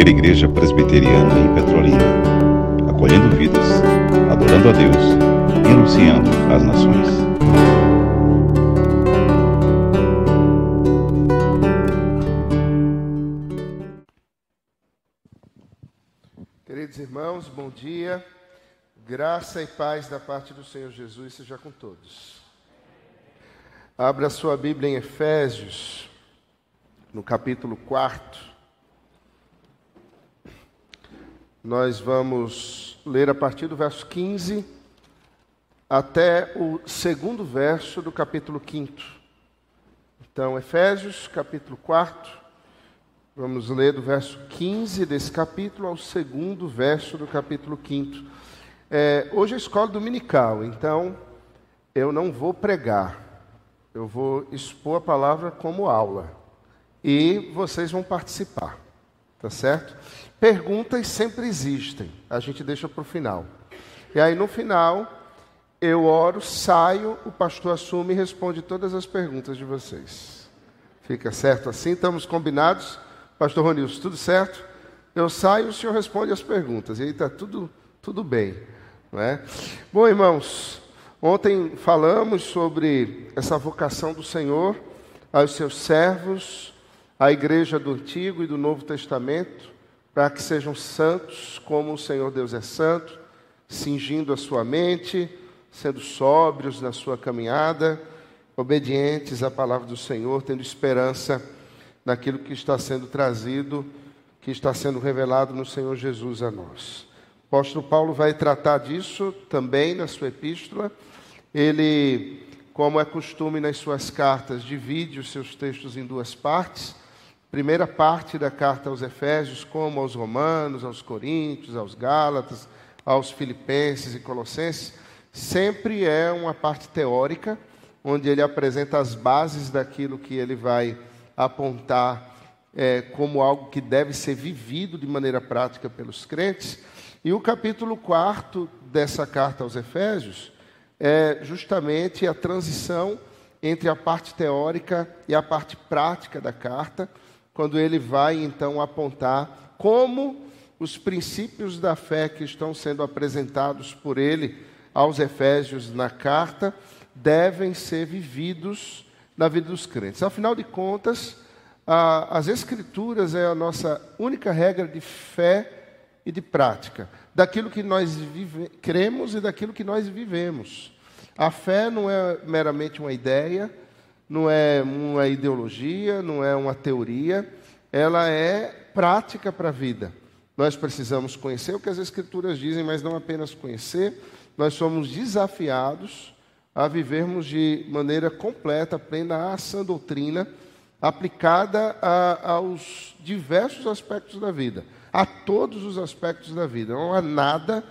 primeira igreja presbiteriana em Petrolina, acolhendo vidas, adorando a Deus e anunciando às nações. Queridos irmãos, bom dia. Graça e paz da parte do Senhor Jesus seja com todos. Abra sua Bíblia em Efésios, no capítulo 4. Nós vamos ler a partir do verso 15 até o segundo verso do capítulo 5. Então, Efésios, capítulo 4. Vamos ler do verso 15 desse capítulo ao segundo verso do capítulo 5. É, hoje é escola dominical, então eu não vou pregar, eu vou expor a palavra como aula e vocês vão participar, tá certo? Perguntas sempre existem, a gente deixa para o final. E aí no final eu oro, saio, o pastor assume e responde todas as perguntas de vocês. Fica certo assim? Estamos combinados? Pastor Ronilson, tudo certo? Eu saio, o senhor responde as perguntas. E aí está tudo, tudo bem. Não é? Bom, irmãos, ontem falamos sobre essa vocação do Senhor aos seus servos, à igreja do Antigo e do Novo Testamento, para que sejam santos como o Senhor Deus é santo, cingindo a sua mente, sendo sóbrios na sua caminhada, obedientes à palavra do Senhor, tendo esperança naquilo que está sendo trazido, que está sendo revelado no Senhor Jesus a nós. O apóstolo Paulo vai tratar disso também na sua epístola. Ele, como é costume nas suas cartas, divide os seus textos em duas partes primeira parte da carta aos Efésios, como aos Romanos, aos Coríntios, aos Gálatas, aos Filipenses e Colossenses, sempre é uma parte teórica, onde ele apresenta as bases daquilo que ele vai apontar é, como algo que deve ser vivido de maneira prática pelos crentes. E o capítulo 4 dessa carta aos Efésios é justamente a transição entre a parte teórica e a parte prática da carta quando ele vai então apontar como os princípios da fé que estão sendo apresentados por ele aos Efésios na carta devem ser vividos na vida dos crentes. Afinal de contas, a, as Escrituras é a nossa única regra de fé e de prática, daquilo que nós vive, cremos e daquilo que nós vivemos. A fé não é meramente uma ideia, não é uma ideologia, não é uma teoria, ela é prática para a vida. Nós precisamos conhecer o que as Escrituras dizem, mas não apenas conhecer, nós somos desafiados a vivermos de maneira completa, plena, a sã doutrina, aplicada a, aos diversos aspectos da vida, a todos os aspectos da vida. Não há nada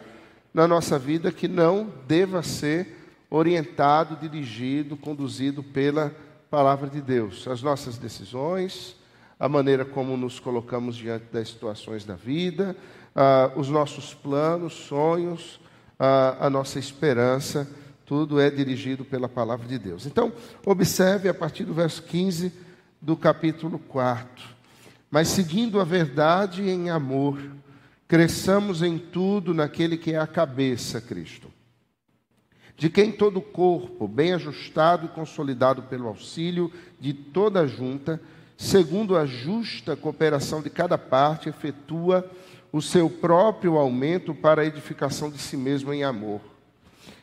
na nossa vida que não deva ser orientado, dirigido, conduzido pela palavra de Deus. As nossas decisões, a maneira como nos colocamos diante das situações da vida, os nossos planos, sonhos, a nossa esperança, tudo é dirigido pela palavra de Deus. Então, observe a partir do verso 15 do capítulo 4. Mas seguindo a verdade em amor, cresçamos em tudo naquele que é a cabeça, Cristo de quem todo o corpo, bem ajustado e consolidado pelo auxílio de toda a junta, segundo a justa cooperação de cada parte, efetua o seu próprio aumento para a edificação de si mesmo em amor.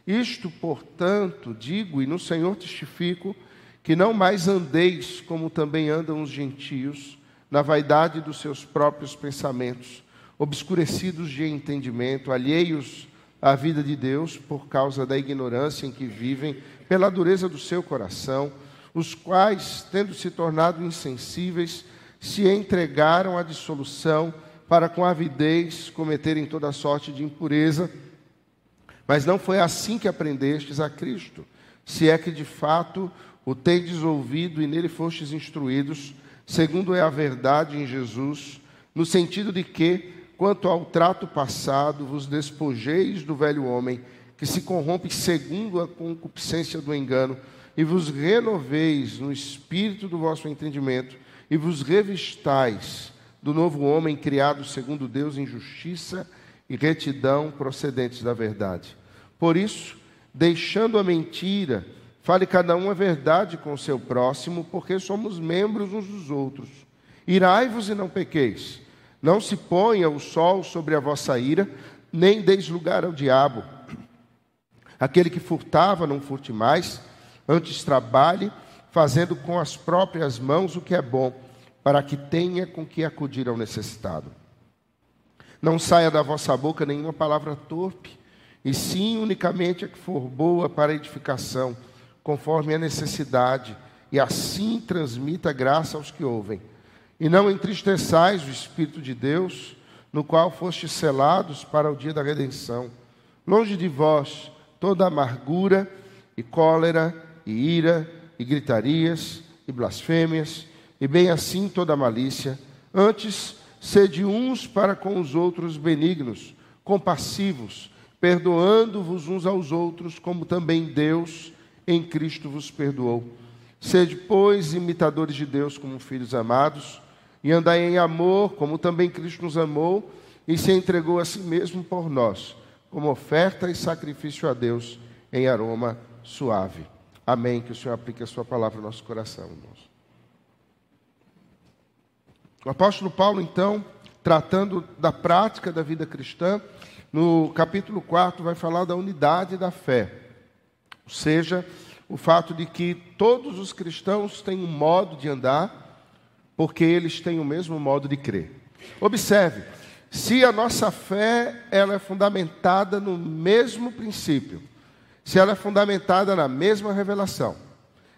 Isto, portanto, digo e no Senhor testifico, que não mais andeis como também andam os gentios, na vaidade dos seus próprios pensamentos, obscurecidos de entendimento, alheios a vida de Deus por causa da ignorância em que vivem, pela dureza do seu coração, os quais, tendo se tornado insensíveis, se entregaram à dissolução para com avidez cometerem toda sorte de impureza. Mas não foi assim que aprendestes a Cristo, se é que de fato o tendes ouvido e nele fostes instruídos, segundo é a verdade em Jesus, no sentido de que quanto ao trato passado, vos despojeis do velho homem, que se corrompe segundo a concupiscência do engano, e vos renoveis no espírito do vosso entendimento, e vos revistais do novo homem criado segundo Deus em justiça e retidão procedentes da verdade. Por isso, deixando a mentira, fale cada um a verdade com o seu próximo, porque somos membros uns dos outros. Irai-vos e não pequeis. Não se ponha o sol sobre a vossa ira, nem deis lugar ao diabo. Aquele que furtava, não furte mais, antes trabalhe, fazendo com as próprias mãos o que é bom, para que tenha com que acudir ao necessitado. Não saia da vossa boca nenhuma palavra torpe, e sim unicamente a que for boa para edificação, conforme a necessidade, e assim transmita graça aos que ouvem. E não entristeçais o Espírito de Deus, no qual fostes selados para o dia da redenção. Longe de vós toda amargura e cólera e ira e gritarias e blasfêmias e bem assim toda malícia. Antes, sede uns para com os outros benignos, compassivos, perdoando-vos uns aos outros, como também Deus em Cristo vos perdoou. Sede, pois, imitadores de Deus como filhos amados, e andai em amor, como também Cristo nos amou e se entregou a si mesmo por nós como oferta e sacrifício a Deus em aroma suave. Amém. Que o Senhor aplique a sua palavra no nosso coração, irmãos. O apóstolo Paulo, então, tratando da prática da vida cristã, no capítulo 4 vai falar da unidade da fé. Ou seja, o fato de que todos os cristãos têm um modo de andar, porque eles têm o mesmo modo de crer. Observe, se a nossa fé ela é fundamentada no mesmo princípio, se ela é fundamentada na mesma revelação,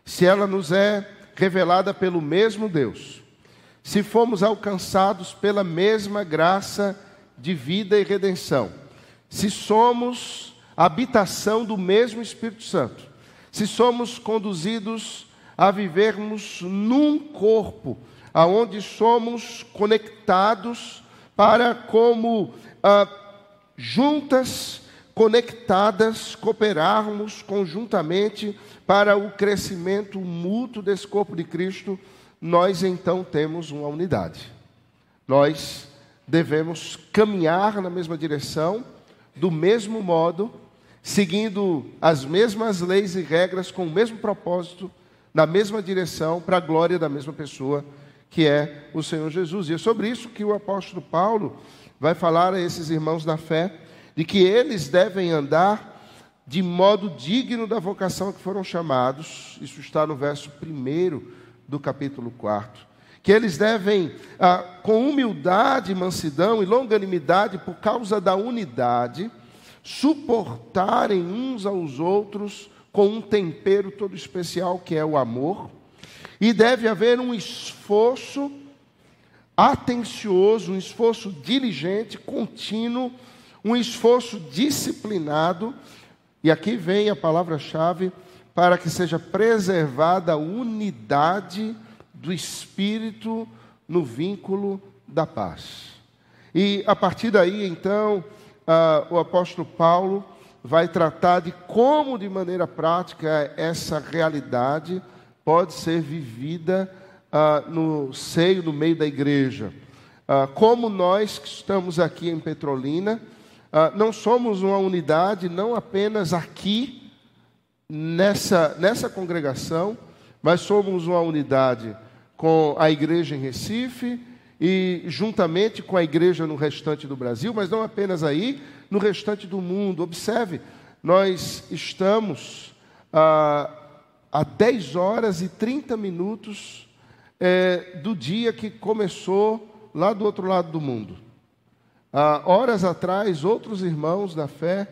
se ela nos é revelada pelo mesmo Deus, se fomos alcançados pela mesma graça de vida e redenção, se somos habitação do mesmo Espírito Santo, se somos conduzidos a vivermos num corpo, aonde somos conectados para como ah, juntas, conectadas, cooperarmos conjuntamente para o crescimento mútuo desse corpo de Cristo, nós então temos uma unidade. Nós devemos caminhar na mesma direção, do mesmo modo, seguindo as mesmas leis e regras, com o mesmo propósito, na mesma direção, para a glória da mesma pessoa que é o Senhor Jesus. E é sobre isso que o apóstolo Paulo vai falar a esses irmãos da fé, de que eles devem andar de modo digno da vocação que foram chamados. Isso está no verso 1 do capítulo 4. Que eles devem, ah, com humildade, mansidão e longanimidade, por causa da unidade, suportarem uns aos outros com um tempero todo especial que é o amor e deve haver um esforço atencioso, um esforço diligente, contínuo, um esforço disciplinado. E aqui vem a palavra-chave para que seja preservada a unidade do espírito no vínculo da paz. E a partir daí, então, uh, o apóstolo Paulo vai tratar de como, de maneira prática, essa realidade pode ser vivida ah, no seio, no meio da igreja. Ah, como nós que estamos aqui em Petrolina, ah, não somos uma unidade, não apenas aqui, nessa, nessa congregação, mas somos uma unidade com a igreja em Recife e juntamente com a igreja no restante do Brasil, mas não apenas aí, no restante do mundo. Observe, nós estamos ah, a 10 horas e 30 minutos é, do dia que começou lá do outro lado do mundo. Horas atrás, outros irmãos da fé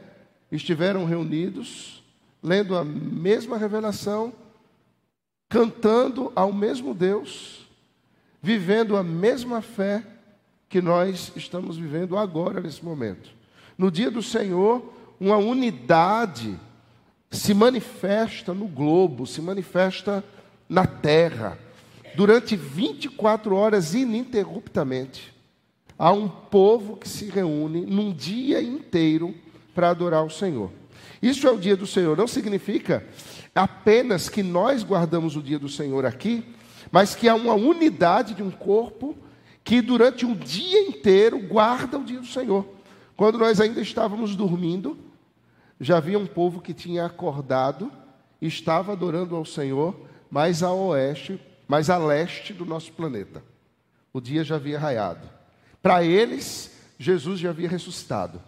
estiveram reunidos, lendo a mesma revelação, cantando ao mesmo Deus, vivendo a mesma fé que nós estamos vivendo agora, nesse momento. No dia do Senhor, uma unidade se manifesta no globo, se manifesta na terra, durante 24 horas ininterruptamente. Há um povo que se reúne num dia inteiro para adorar o Senhor. Isso é o dia do Senhor, não significa apenas que nós guardamos o dia do Senhor aqui, mas que há uma unidade de um corpo que durante um dia inteiro guarda o dia do Senhor. Quando nós ainda estávamos dormindo, já havia um povo que tinha acordado e estava adorando ao Senhor, mais a oeste, mais a leste do nosso planeta. O dia já havia raiado. Para eles, Jesus já havia ressuscitado.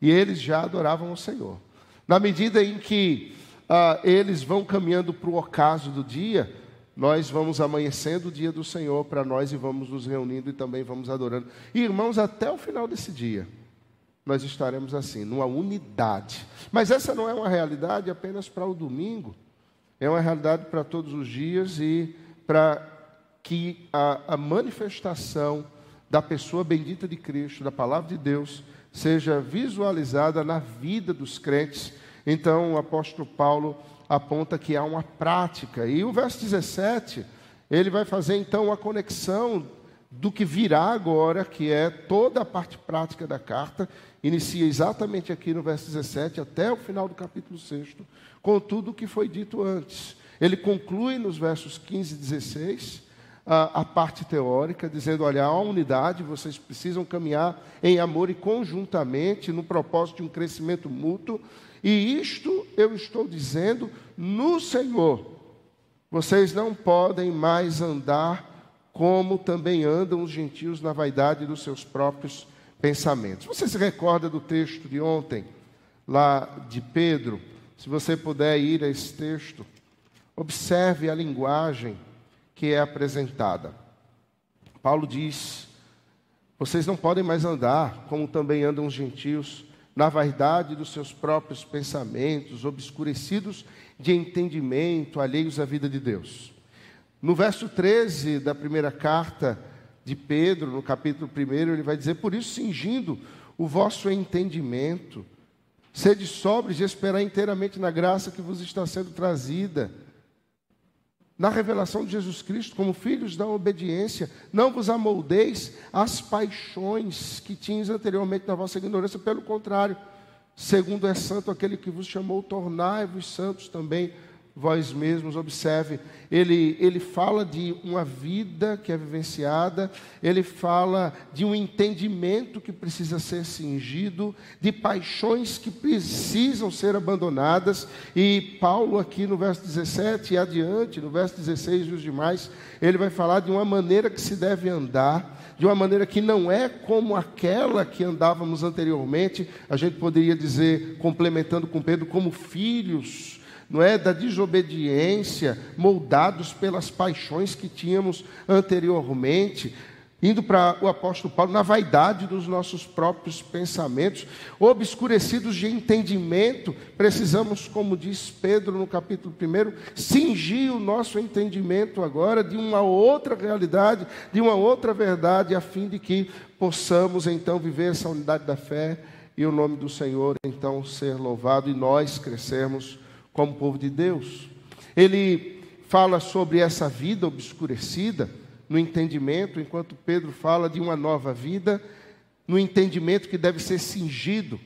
E eles já adoravam ao Senhor. Na medida em que uh, eles vão caminhando para o ocaso do dia, nós vamos amanhecendo o dia do Senhor para nós e vamos nos reunindo e também vamos adorando. E, irmãos, até o final desse dia, nós estaremos assim, numa unidade. Mas essa não é uma realidade apenas para o domingo, é uma realidade para todos os dias e para que a, a manifestação da pessoa bendita de Cristo, da palavra de Deus, seja visualizada na vida dos crentes. Então, o apóstolo Paulo aponta que há uma prática. E o verso 17, ele vai fazer então a conexão do que virá agora, que é toda a parte prática da carta, inicia exatamente aqui no verso 17 até o final do capítulo 6, com tudo o que foi dito antes. Ele conclui nos versos 15 e 16 a, a parte teórica, dizendo: olha, há unidade, vocês precisam caminhar em amor e conjuntamente no propósito de um crescimento mútuo e isto eu estou dizendo no Senhor. Vocês não podem mais andar como também andam os gentios na vaidade dos seus próprios pensamentos. Você se recorda do texto de ontem, lá de Pedro? Se você puder ir a esse texto, observe a linguagem que é apresentada. Paulo diz: Vocês não podem mais andar como também andam os gentios na vaidade dos seus próprios pensamentos, obscurecidos de entendimento, alheios à vida de Deus. No verso 13 da primeira carta de Pedro, no capítulo 1, ele vai dizer: Por isso, cingindo o vosso entendimento, sede sóbrios e esperar inteiramente na graça que vos está sendo trazida. Na revelação de Jesus Cristo, como filhos da obediência, não vos amoldeis às paixões que tinhas anteriormente na vossa ignorância, pelo contrário, segundo é santo aquele que vos chamou, tornai-vos santos também vós mesmos, observe, ele, ele fala de uma vida que é vivenciada, ele fala de um entendimento que precisa ser cingido, de paixões que precisam ser abandonadas, e Paulo, aqui no verso 17 e adiante, no verso 16 e os demais, ele vai falar de uma maneira que se deve andar, de uma maneira que não é como aquela que andávamos anteriormente, a gente poderia dizer, complementando com Pedro, como filhos não é? Da desobediência, moldados pelas paixões que tínhamos anteriormente, indo para o apóstolo Paulo na vaidade dos nossos próprios pensamentos, obscurecidos de entendimento, precisamos, como diz Pedro no capítulo 1, cingir o nosso entendimento agora de uma outra realidade, de uma outra verdade, a fim de que possamos então viver essa unidade da fé e o nome do Senhor então ser louvado e nós crescermos como povo de Deus. Ele fala sobre essa vida obscurecida no entendimento, enquanto Pedro fala de uma nova vida, no entendimento que deve ser cingido,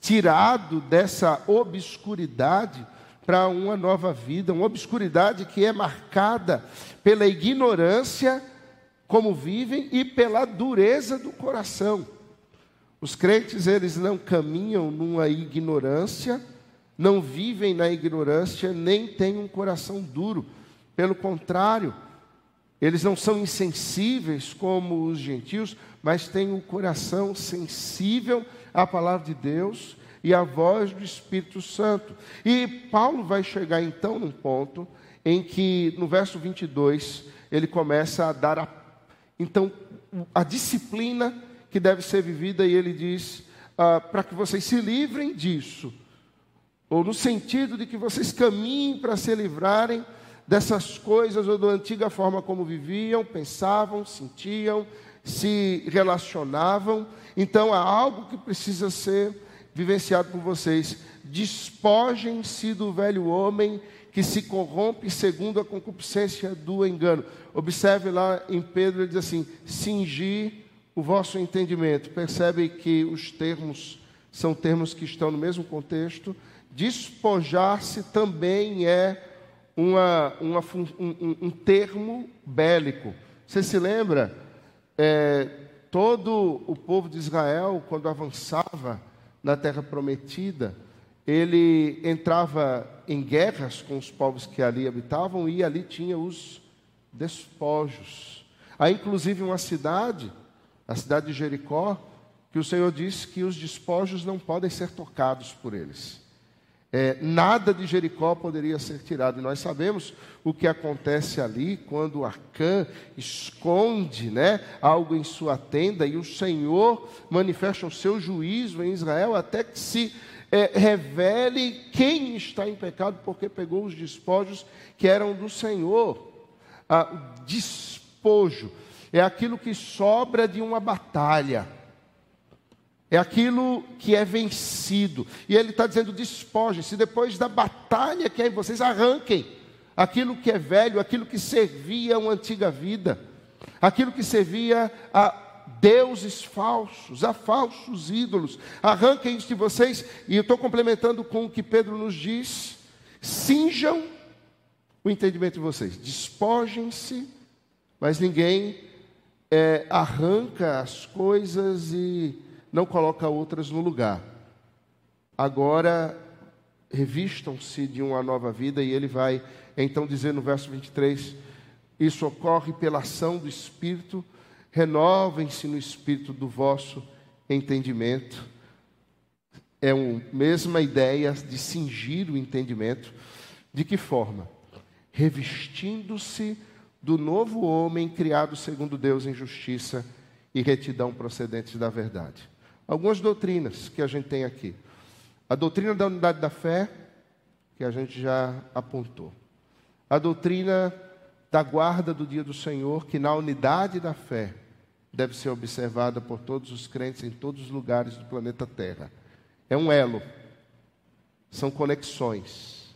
tirado dessa obscuridade para uma nova vida, uma obscuridade que é marcada pela ignorância como vivem e pela dureza do coração. Os crentes, eles não caminham numa ignorância, não vivem na ignorância, nem têm um coração duro. Pelo contrário, eles não são insensíveis como os gentios, mas têm um coração sensível à palavra de Deus e à voz do Espírito Santo. E Paulo vai chegar então num ponto em que, no verso 22, ele começa a dar a, então a disciplina que deve ser vivida, e ele diz: ah, para que vocês se livrem disso ou no sentido de que vocês caminhem para se livrarem dessas coisas ou da antiga forma como viviam, pensavam, sentiam, se relacionavam. Então há algo que precisa ser vivenciado por vocês. Despojem-se do velho homem que se corrompe segundo a concupiscência do engano. Observe lá em Pedro, ele diz assim: cingir o vosso entendimento. Percebe que os termos são termos que estão no mesmo contexto, Despojar-se também é uma, uma, um, um, termo bélico. Você se lembra é, todo o povo de Israel, quando avançava na terra prometida, ele entrava em guerras com os povos que ali habitavam e ali tinha os despojos. Há inclusive uma cidade, a cidade de Jericó, que o Senhor disse que os despojos não podem ser tocados por eles. É, nada de Jericó poderia ser tirado. E nós sabemos o que acontece ali quando Acã esconde né, algo em sua tenda e o Senhor manifesta o seu juízo em Israel até que se é, revele quem está em pecado porque pegou os despojos que eram do Senhor. Ah, despojo é aquilo que sobra de uma batalha é aquilo que é vencido. E ele está dizendo: despojem-se, depois da batalha que é em vocês, arranquem aquilo que é velho, aquilo que servia a uma antiga vida, aquilo que servia a deuses falsos, a falsos ídolos. Arranquem isso de vocês, e eu estou complementando com o que Pedro nos diz: cinjam o entendimento de vocês, despojem-se, mas ninguém é, arranca as coisas e não coloca outras no lugar. Agora, revistam-se de uma nova vida, e ele vai então dizer no verso 23: Isso ocorre pela ação do Espírito, renovem-se no Espírito do vosso entendimento. É a mesma ideia de cingir o entendimento. De que forma? Revestindo-se do novo homem criado segundo Deus em justiça e retidão procedentes da verdade. Algumas doutrinas que a gente tem aqui. A doutrina da unidade da fé, que a gente já apontou. A doutrina da guarda do dia do Senhor, que na unidade da fé deve ser observada por todos os crentes em todos os lugares do planeta Terra. É um elo, são conexões.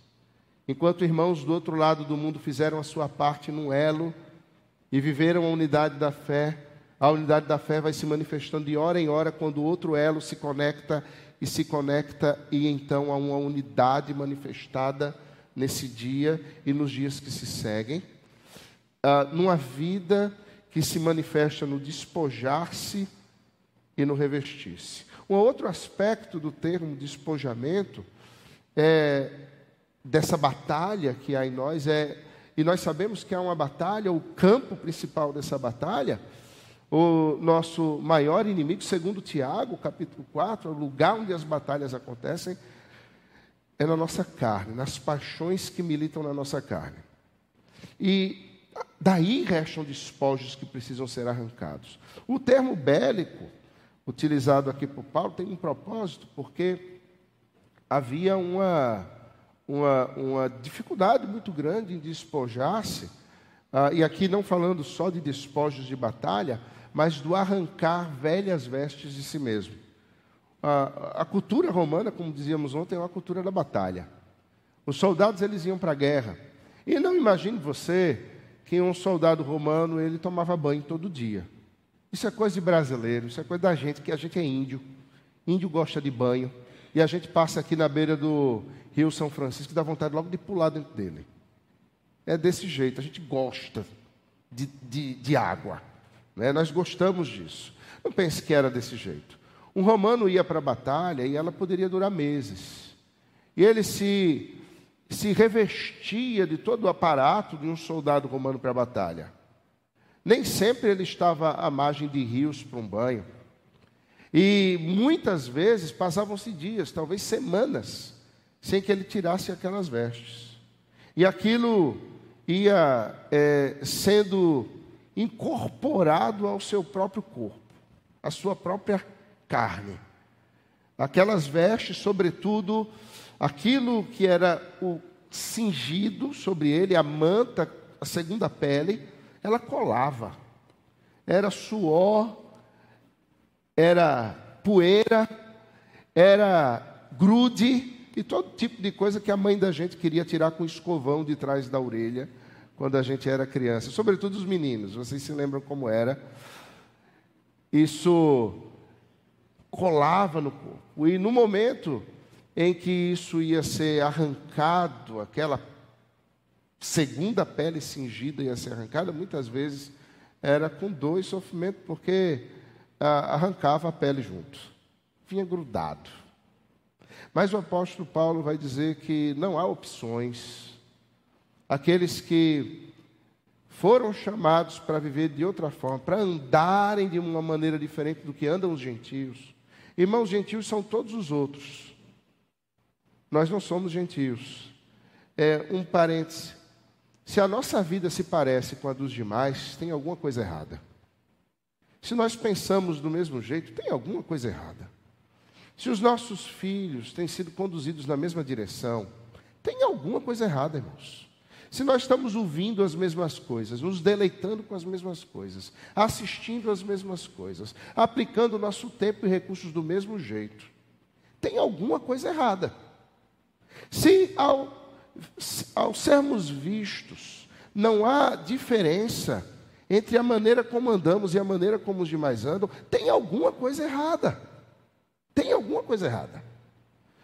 Enquanto irmãos do outro lado do mundo fizeram a sua parte num elo e viveram a unidade da fé, a unidade da fé vai se manifestando de hora em hora quando outro elo se conecta e se conecta, e então há uma unidade manifestada nesse dia e nos dias que se seguem. Uh, numa vida que se manifesta no despojar-se e no revestir-se. Um outro aspecto do termo despojamento é dessa batalha que há em nós é e nós sabemos que há uma batalha, o campo principal dessa batalha o nosso maior inimigo, segundo Tiago, capítulo 4, o lugar onde as batalhas acontecem, é na nossa carne, nas paixões que militam na nossa carne. E daí restam despojos que precisam ser arrancados. O termo bélico, utilizado aqui por Paulo, tem um propósito, porque havia uma, uma, uma dificuldade muito grande em despojar-se, ah, e aqui não falando só de despojos de batalha, mas do arrancar velhas vestes de si mesmo. A, a cultura romana, como dizíamos ontem, é uma cultura da batalha. Os soldados eles iam para a guerra. E não imagine você que um soldado romano ele tomava banho todo dia. Isso é coisa de brasileiro, isso é coisa da gente, que a gente é índio. Índio gosta de banho. E a gente passa aqui na beira do Rio São Francisco e dá vontade logo de pular dentro dele. É desse jeito, a gente gosta de, de, de água. Né? Nós gostamos disso. Não pense que era desse jeito. Um romano ia para a batalha e ela poderia durar meses. E ele se, se revestia de todo o aparato de um soldado romano para a batalha. Nem sempre ele estava à margem de rios para um banho. E muitas vezes passavam-se dias, talvez semanas, sem que ele tirasse aquelas vestes. E aquilo ia é, sendo incorporado ao seu próprio corpo, à sua própria carne. Aquelas vestes, sobretudo, aquilo que era o cingido sobre ele, a manta, a segunda pele, ela colava. Era suor, era poeira, era grude e todo tipo de coisa que a mãe da gente queria tirar com escovão de trás da orelha quando a gente era criança, sobretudo os meninos, vocês se lembram como era? Isso colava no corpo. E no momento em que isso ia ser arrancado, aquela segunda pele cingida ia ser arrancada, muitas vezes era com dor e sofrimento, porque ah, arrancava a pele junto, vinha grudado. Mas o apóstolo Paulo vai dizer que não há opções. Aqueles que foram chamados para viver de outra forma, para andarem de uma maneira diferente do que andam os gentios. Irmãos, gentios são todos os outros. Nós não somos gentios. É um parêntese. Se a nossa vida se parece com a dos demais, tem alguma coisa errada. Se nós pensamos do mesmo jeito, tem alguma coisa errada. Se os nossos filhos têm sido conduzidos na mesma direção, tem alguma coisa errada, irmãos. Se nós estamos ouvindo as mesmas coisas, nos deleitando com as mesmas coisas, assistindo as mesmas coisas, aplicando o nosso tempo e recursos do mesmo jeito, tem alguma coisa errada. Se ao, ao sermos vistos, não há diferença entre a maneira como andamos e a maneira como os demais andam, tem alguma coisa errada. Tem alguma coisa errada.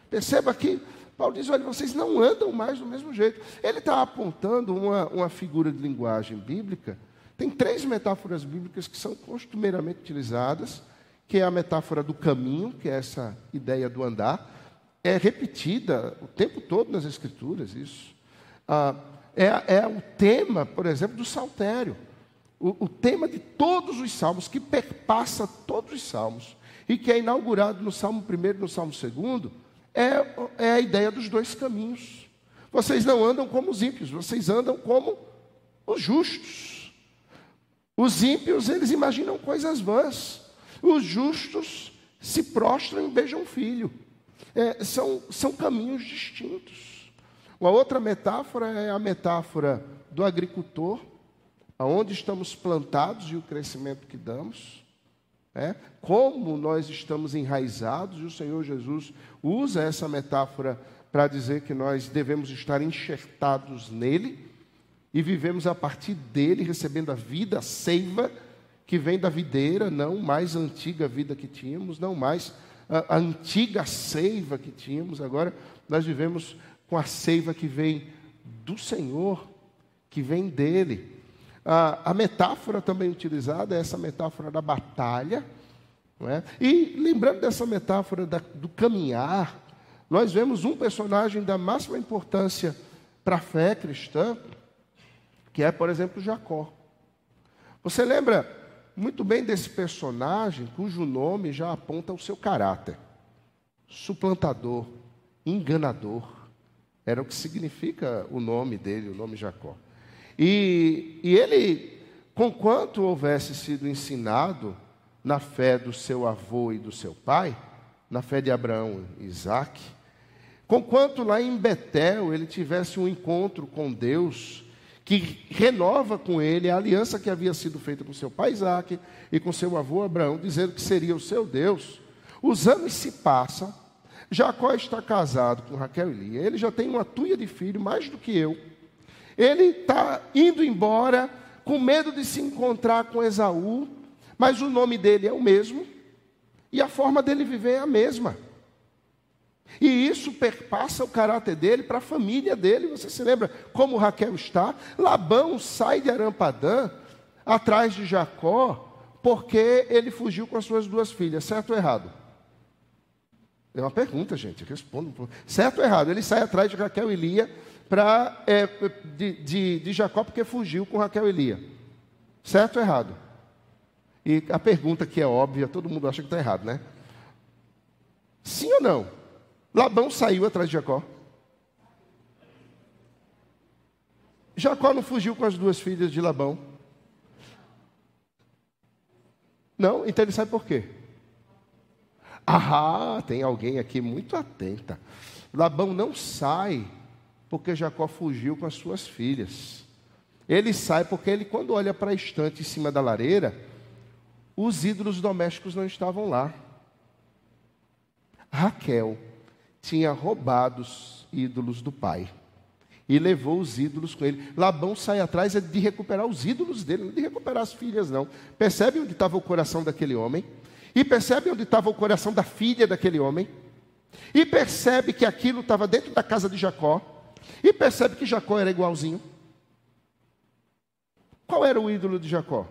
Perceba que Paulo diz: olha, vocês não andam mais do mesmo jeito. Ele está apontando uma, uma figura de linguagem bíblica. Tem três metáforas bíblicas que são costumeiramente utilizadas, que é a metáfora do caminho, que é essa ideia do andar. É repetida o tempo todo nas Escrituras, isso. Ah, é, é, o tema, por exemplo, do saltério. O, o tema de todos os salmos, que perpassa todos os salmos e que é inaugurado no Salmo 1 e no Salmo 2, é, é a ideia dos dois caminhos. Vocês não andam como os ímpios, vocês andam como os justos. Os ímpios, eles imaginam coisas vãs. Os justos se prostram e beijam filho. É, são, são caminhos distintos. Uma outra metáfora é a metáfora do agricultor, aonde estamos plantados e o crescimento que damos. É? Como nós estamos enraizados, e o Senhor Jesus usa essa metáfora para dizer que nós devemos estar enxertados nele e vivemos a partir dele, recebendo a vida, a seiva que vem da videira, não mais a antiga vida que tínhamos, não mais a, a antiga seiva que tínhamos, agora nós vivemos com a seiva que vem do Senhor, que vem dele. A, a metáfora também utilizada é essa metáfora da batalha. É? E lembrando dessa metáfora da, do caminhar, nós vemos um personagem da máxima importância para a fé cristã, que é, por exemplo, Jacó. Você lembra muito bem desse personagem cujo nome já aponta o seu caráter: suplantador, enganador. Era o que significa o nome dele, o nome Jacó. E, e ele, conquanto houvesse sido ensinado na fé do seu avô e do seu pai, na fé de Abraão e Isaac, conquanto lá em Betel ele tivesse um encontro com Deus, que renova com ele a aliança que havia sido feita com seu pai Isaac e com seu avô Abraão, dizendo que seria o seu Deus. Os anos se passam, Jacó está casado com Raquel e Lia, ele já tem uma tuia de filho, mais do que eu. Ele está indo embora com medo de se encontrar com Esaú, mas o nome dele é o mesmo e a forma dele viver é a mesma. E isso perpassa o caráter dele para a família dele. Você se lembra como Raquel está? Labão sai de Arampadã atrás de Jacó porque ele fugiu com as suas duas filhas, certo ou errado? É uma pergunta, gente. Respondo. Certo ou errado? Ele sai atrás de Raquel e Lia para é, de, de, de Jacó porque fugiu com Raquel e Lia. Certo ou errado? E a pergunta que é óbvia, todo mundo acha que está errado, né? Sim ou não? Labão saiu atrás de Jacó. Jacó não fugiu com as duas filhas de Labão. Não? Então ele sai por quê? Ah, tem alguém aqui muito atenta. Labão não sai porque Jacó fugiu com as suas filhas. Ele sai porque ele, quando olha para a estante em cima da lareira, os ídolos domésticos não estavam lá. Raquel tinha roubado os ídolos do pai e levou os ídolos com ele. Labão sai atrás é de recuperar os ídolos dele, não de recuperar as filhas, não. Percebe onde estava o coração daquele homem? E percebe onde estava o coração da filha daquele homem? E percebe que aquilo estava dentro da casa de Jacó? E percebe que Jacó era igualzinho. Qual era o ídolo de Jacó?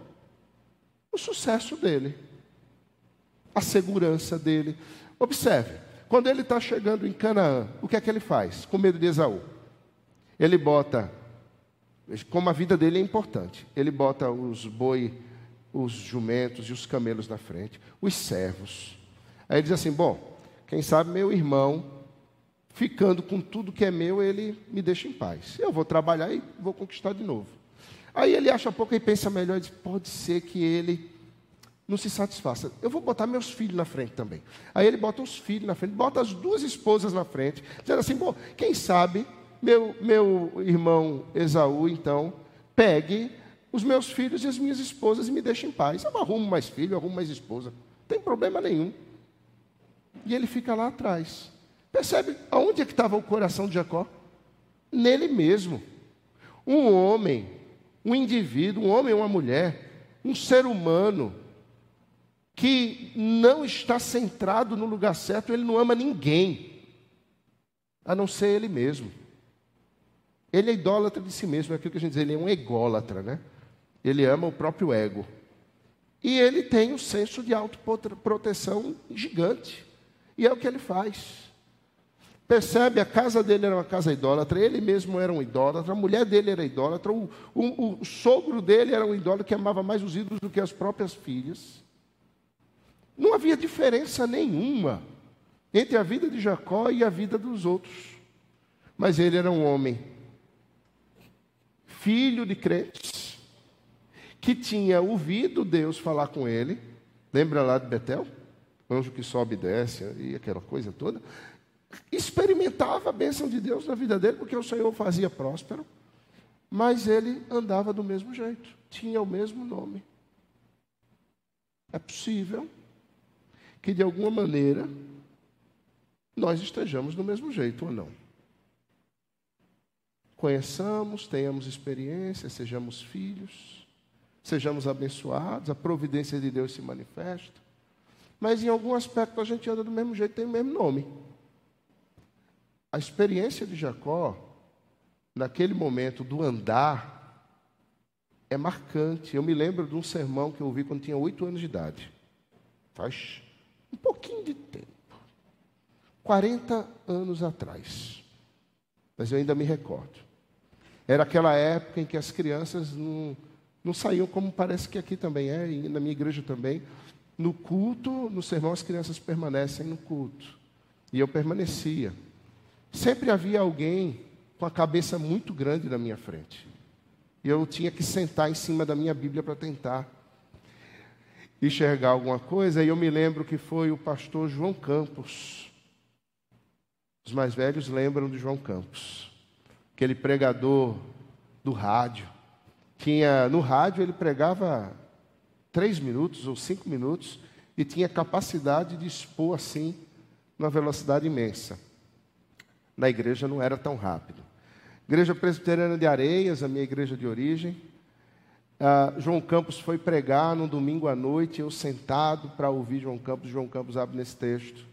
O sucesso dele, a segurança dele. Observe, quando ele está chegando em Canaã, o que é que ele faz? Com medo de Esaú. Ele bota, como a vida dele é importante, ele bota os boi, os jumentos e os camelos na frente, os servos. Aí ele diz assim: Bom, quem sabe meu irmão, ficando com tudo que é meu, ele me deixa em paz. Eu vou trabalhar e vou conquistar de novo. Aí ele acha pouco e pensa melhor diz: Pode ser que ele não se satisfaça. Eu vou botar meus filhos na frente também. Aí ele bota os filhos na frente, bota as duas esposas na frente, dizendo assim: bom, quem sabe meu, meu irmão Esaú, então, pegue os meus filhos e as minhas esposas e me deixe em paz. Eu arrumo mais filho, arrumo mais esposa. Não tem problema nenhum. E ele fica lá atrás. Percebe aonde é que estava o coração de Jacó? Nele mesmo. Um homem, um indivíduo, um homem ou uma mulher, um ser humano, que não está centrado no lugar certo, ele não ama ninguém, a não ser ele mesmo. Ele é idólatra de si mesmo, é aquilo que a gente diz, ele é um ególatra, né? Ele ama o próprio ego. E ele tem um senso de autoproteção gigante. E é o que ele faz. Percebe, a casa dele era uma casa idólatra, ele mesmo era um idólatra, a mulher dele era idólatra, o, o, o sogro dele era um idólatra que amava mais os ídolos do que as próprias filhas. Não havia diferença nenhuma entre a vida de Jacó e a vida dos outros. Mas ele era um homem, filho de crentes, que tinha ouvido Deus falar com ele. Lembra lá de Betel? Anjo que sobe e desce e aquela coisa toda. Experimentava a bênção de Deus na vida dele, porque o Senhor fazia próspero. Mas ele andava do mesmo jeito, tinha o mesmo nome. É possível que de alguma maneira nós estejamos do mesmo jeito ou não. Conheçamos, tenhamos experiência, sejamos filhos, sejamos abençoados, a providência de Deus se manifesta, mas em algum aspecto a gente anda do mesmo jeito, tem o mesmo nome. A experiência de Jacó, naquele momento do andar, é marcante. Eu me lembro de um sermão que eu ouvi quando tinha oito anos de idade. Faz um pouquinho de tempo. 40 anos atrás. Mas eu ainda me recordo. Era aquela época em que as crianças não, não saíam como parece que aqui também é, e na minha igreja também. No culto, no sermão, as crianças permanecem no culto. E eu permanecia. Sempre havia alguém com a cabeça muito grande na minha frente. E eu tinha que sentar em cima da minha Bíblia para tentar enxergar alguma coisa, e eu me lembro que foi o pastor João Campos. Os mais velhos lembram de João Campos, aquele pregador do rádio. Tinha, no rádio ele pregava três minutos ou cinco minutos e tinha capacidade de expor assim, numa velocidade imensa. Na igreja não era tão rápido. Igreja Presbiteriana de Areias, a minha igreja de origem, ah, João Campos foi pregar num domingo à noite, eu sentado para ouvir João Campos. João Campos abre nesse texto,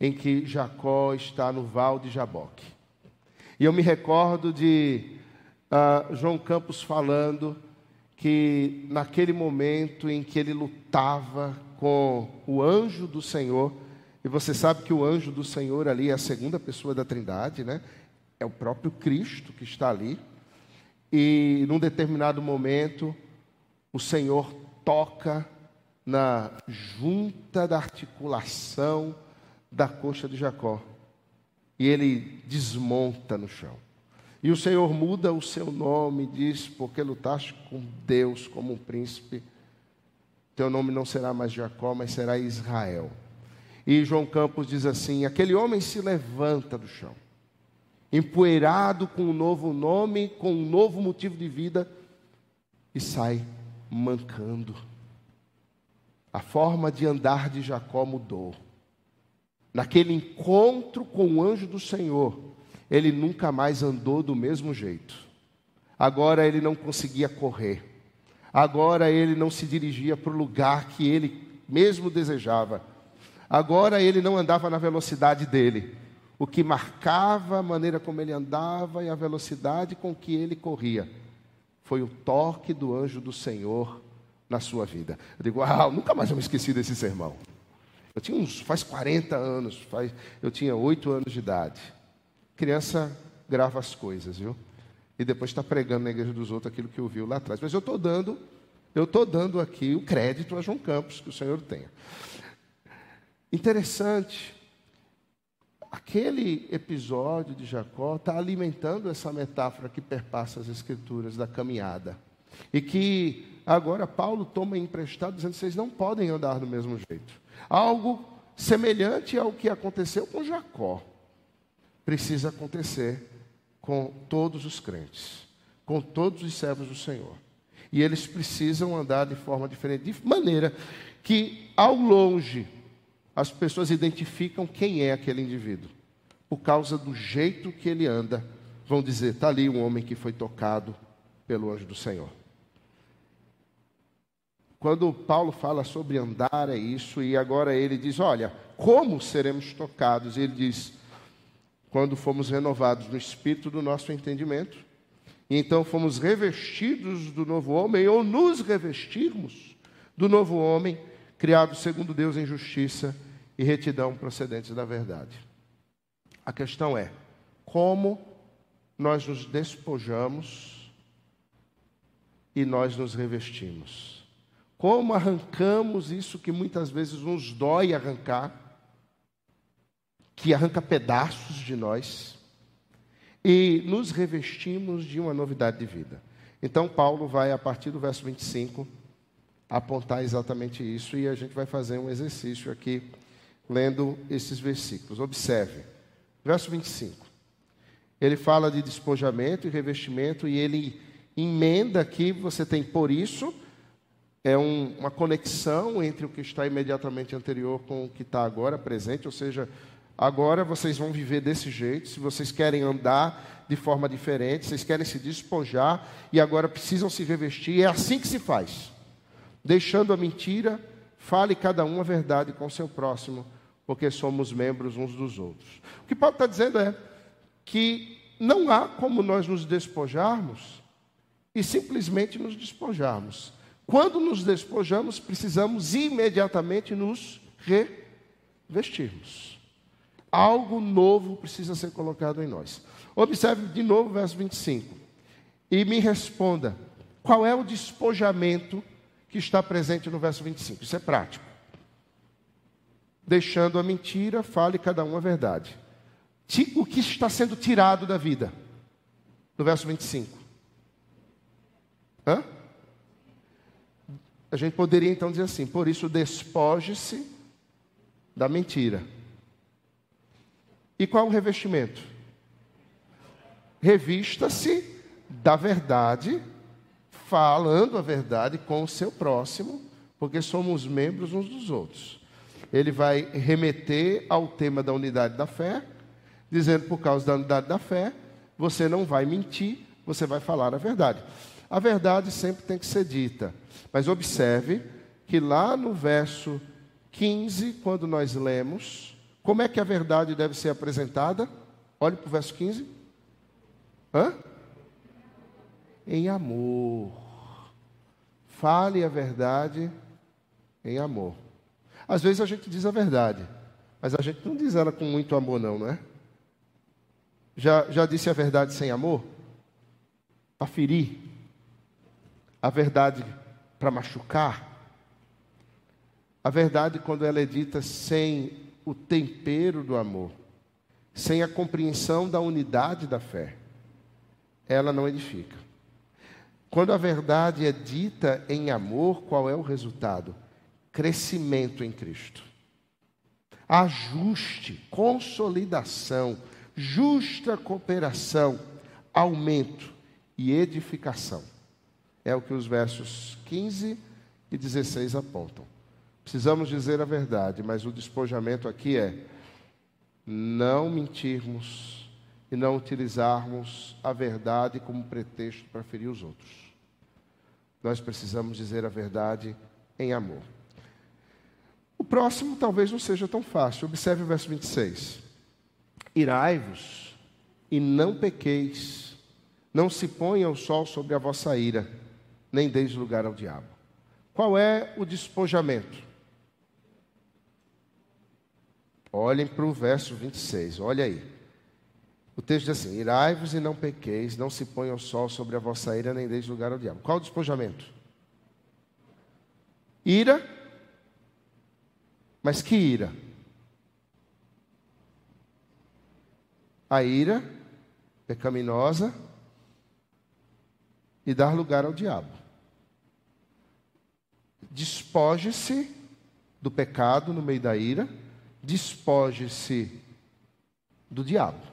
em que Jacó está no val de Jaboque. E eu me recordo de ah, João Campos falando que naquele momento em que ele lutava com o anjo do Senhor, e você sabe que o anjo do Senhor ali é a segunda pessoa da Trindade, né? É o próprio Cristo que está ali. E num determinado momento, o Senhor toca na junta da articulação da coxa de Jacó. E ele desmonta no chão. E o Senhor muda o seu nome, diz: Porque lutaste com Deus como um príncipe, teu nome não será mais Jacó, mas será Israel. E João Campos diz assim: Aquele homem se levanta do chão empoeirado com um novo nome, com um novo motivo de vida, e sai mancando. A forma de andar de Jacó mudou. Naquele encontro com o anjo do Senhor, ele nunca mais andou do mesmo jeito. Agora ele não conseguia correr. Agora ele não se dirigia para o lugar que ele mesmo desejava. Agora ele não andava na velocidade dele o que marcava a maneira como ele andava e a velocidade com que ele corria foi o toque do anjo do Senhor na sua vida. Eu digo, uau, nunca mais eu me esqueci desse sermão. Eu tinha uns, faz 40 anos, faz, eu tinha 8 anos de idade. Criança grava as coisas, viu? E depois está pregando na igreja dos outros aquilo que ouviu lá atrás. Mas eu estou dando, eu estou dando aqui o crédito a João Campos, que o Senhor tenha. Interessante, aquele episódio de Jacó está alimentando essa metáfora que perpassa as escrituras da caminhada. E que agora Paulo toma emprestado, dizendo: vocês não podem andar do mesmo jeito. Algo semelhante ao que aconteceu com Jacó precisa acontecer com todos os crentes, com todos os servos do Senhor. E eles precisam andar de forma diferente, de maneira que ao longe as pessoas identificam quem é aquele indivíduo. Por causa do jeito que ele anda, vão dizer: está ali um homem que foi tocado pelo anjo do Senhor. Quando Paulo fala sobre andar, é isso, e agora ele diz: olha, como seremos tocados? Ele diz: quando fomos renovados no espírito do nosso entendimento, e então fomos revestidos do novo homem, ou nos revestirmos do novo homem, criado segundo Deus em justiça e retidão procedentes da verdade. A questão é: como nós nos despojamos e nós nos revestimos? Como arrancamos isso que muitas vezes nos dói arrancar, que arranca pedaços de nós, e nos revestimos de uma novidade de vida. Então, Paulo vai, a partir do verso 25, apontar exatamente isso, e a gente vai fazer um exercício aqui, lendo esses versículos. Observe, verso 25. Ele fala de despojamento e revestimento, e ele emenda aqui, você tem por isso é um, uma conexão entre o que está imediatamente anterior com o que está agora presente, ou seja, agora vocês vão viver desse jeito, se vocês querem andar de forma diferente, vocês querem se despojar e agora precisam se revestir, é assim que se faz. Deixando a mentira, fale cada um a verdade com o seu próximo, porque somos membros uns dos outros. O que Paulo está dizendo é que não há como nós nos despojarmos e simplesmente nos despojarmos. Quando nos despojamos, precisamos imediatamente nos revestirmos. Algo novo precisa ser colocado em nós. Observe de novo o verso 25. E me responda: qual é o despojamento que está presente no verso 25? Isso é prático. Deixando a mentira, fale cada um a verdade. O que está sendo tirado da vida? No verso 25. Hã? A gente poderia então dizer assim: por isso, despoje-se da mentira. E qual o revestimento? Revista-se da verdade, falando a verdade com o seu próximo, porque somos membros uns dos outros. Ele vai remeter ao tema da unidade da fé, dizendo por causa da unidade da fé, você não vai mentir, você vai falar a verdade. A verdade sempre tem que ser dita. Mas observe que lá no verso 15, quando nós lemos, como é que a verdade deve ser apresentada? Olhe para o verso 15. Hã? Em amor. Fale a verdade em amor. Às vezes a gente diz a verdade, mas a gente não diz ela com muito amor, não, não é? Já, já disse a verdade sem amor? Para ferir a verdade para machucar. A verdade, quando ela é dita sem o tempero do amor, sem a compreensão da unidade da fé, ela não edifica. Quando a verdade é dita em amor, qual é o resultado? Crescimento em Cristo. Ajuste, consolidação, justa cooperação, aumento e edificação. É o que os versos 15 e 16 apontam. Precisamos dizer a verdade, mas o despojamento aqui é não mentirmos e não utilizarmos a verdade como pretexto para ferir os outros. Nós precisamos dizer a verdade em amor. O próximo talvez não seja tão fácil. Observe o verso 26. Irai-vos e não pequeis, não se ponha o sol sobre a vossa ira nem deis lugar ao diabo. Qual é o despojamento? Olhem para o verso 26, olha aí. O texto diz assim: Irai-vos e não pequeis, não se ponha o sol sobre a vossa ira, nem deis lugar ao diabo. Qual o despojamento? Ira, mas que ira? A ira pecaminosa e dar lugar ao diabo. Despoje-se do pecado no meio da ira, despoje-se do diabo.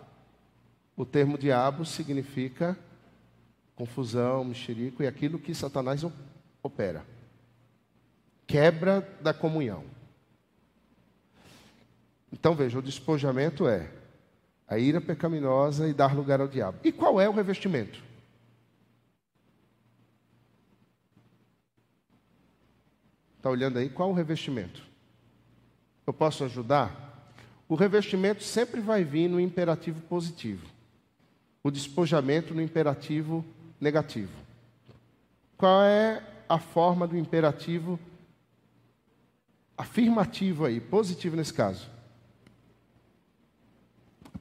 O termo diabo significa confusão, mexerico e aquilo que Satanás opera. Quebra da comunhão. Então veja, o despojamento é a ira pecaminosa e dar lugar ao diabo. E qual é o revestimento? Está olhando aí? Qual o revestimento? Eu posso ajudar? O revestimento sempre vai vir no imperativo positivo, o despojamento no imperativo negativo. Qual é a forma do imperativo afirmativo aí, positivo nesse caso?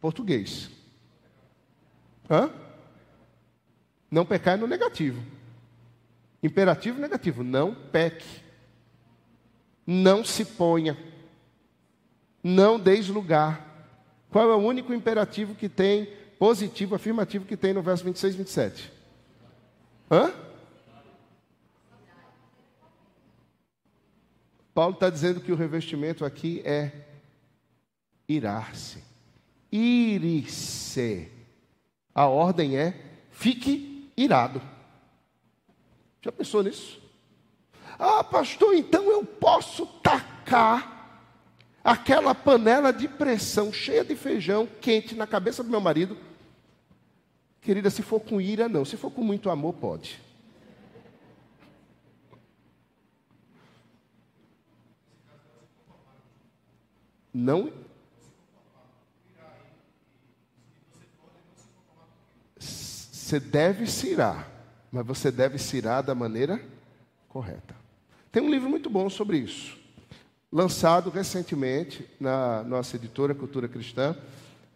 Português. Hã? Não pecar é no negativo. Imperativo negativo. Não peque. Não se ponha. Não deis lugar. Qual é o único imperativo que tem, positivo, afirmativo, que tem no verso 26 e 27? Hã? Paulo está dizendo que o revestimento aqui é irar-se. Ire-se. A ordem é fique irado. Já pensou nisso? Ah, pastor, então eu posso tacar aquela panela de pressão cheia de feijão quente na cabeça do meu marido. Querida, se for com ira, não. Se for com muito amor, pode. Não. Você deve se irar, mas você deve se irar da maneira correta. Tem um livro muito bom sobre isso, lançado recentemente na nossa editora Cultura Cristã,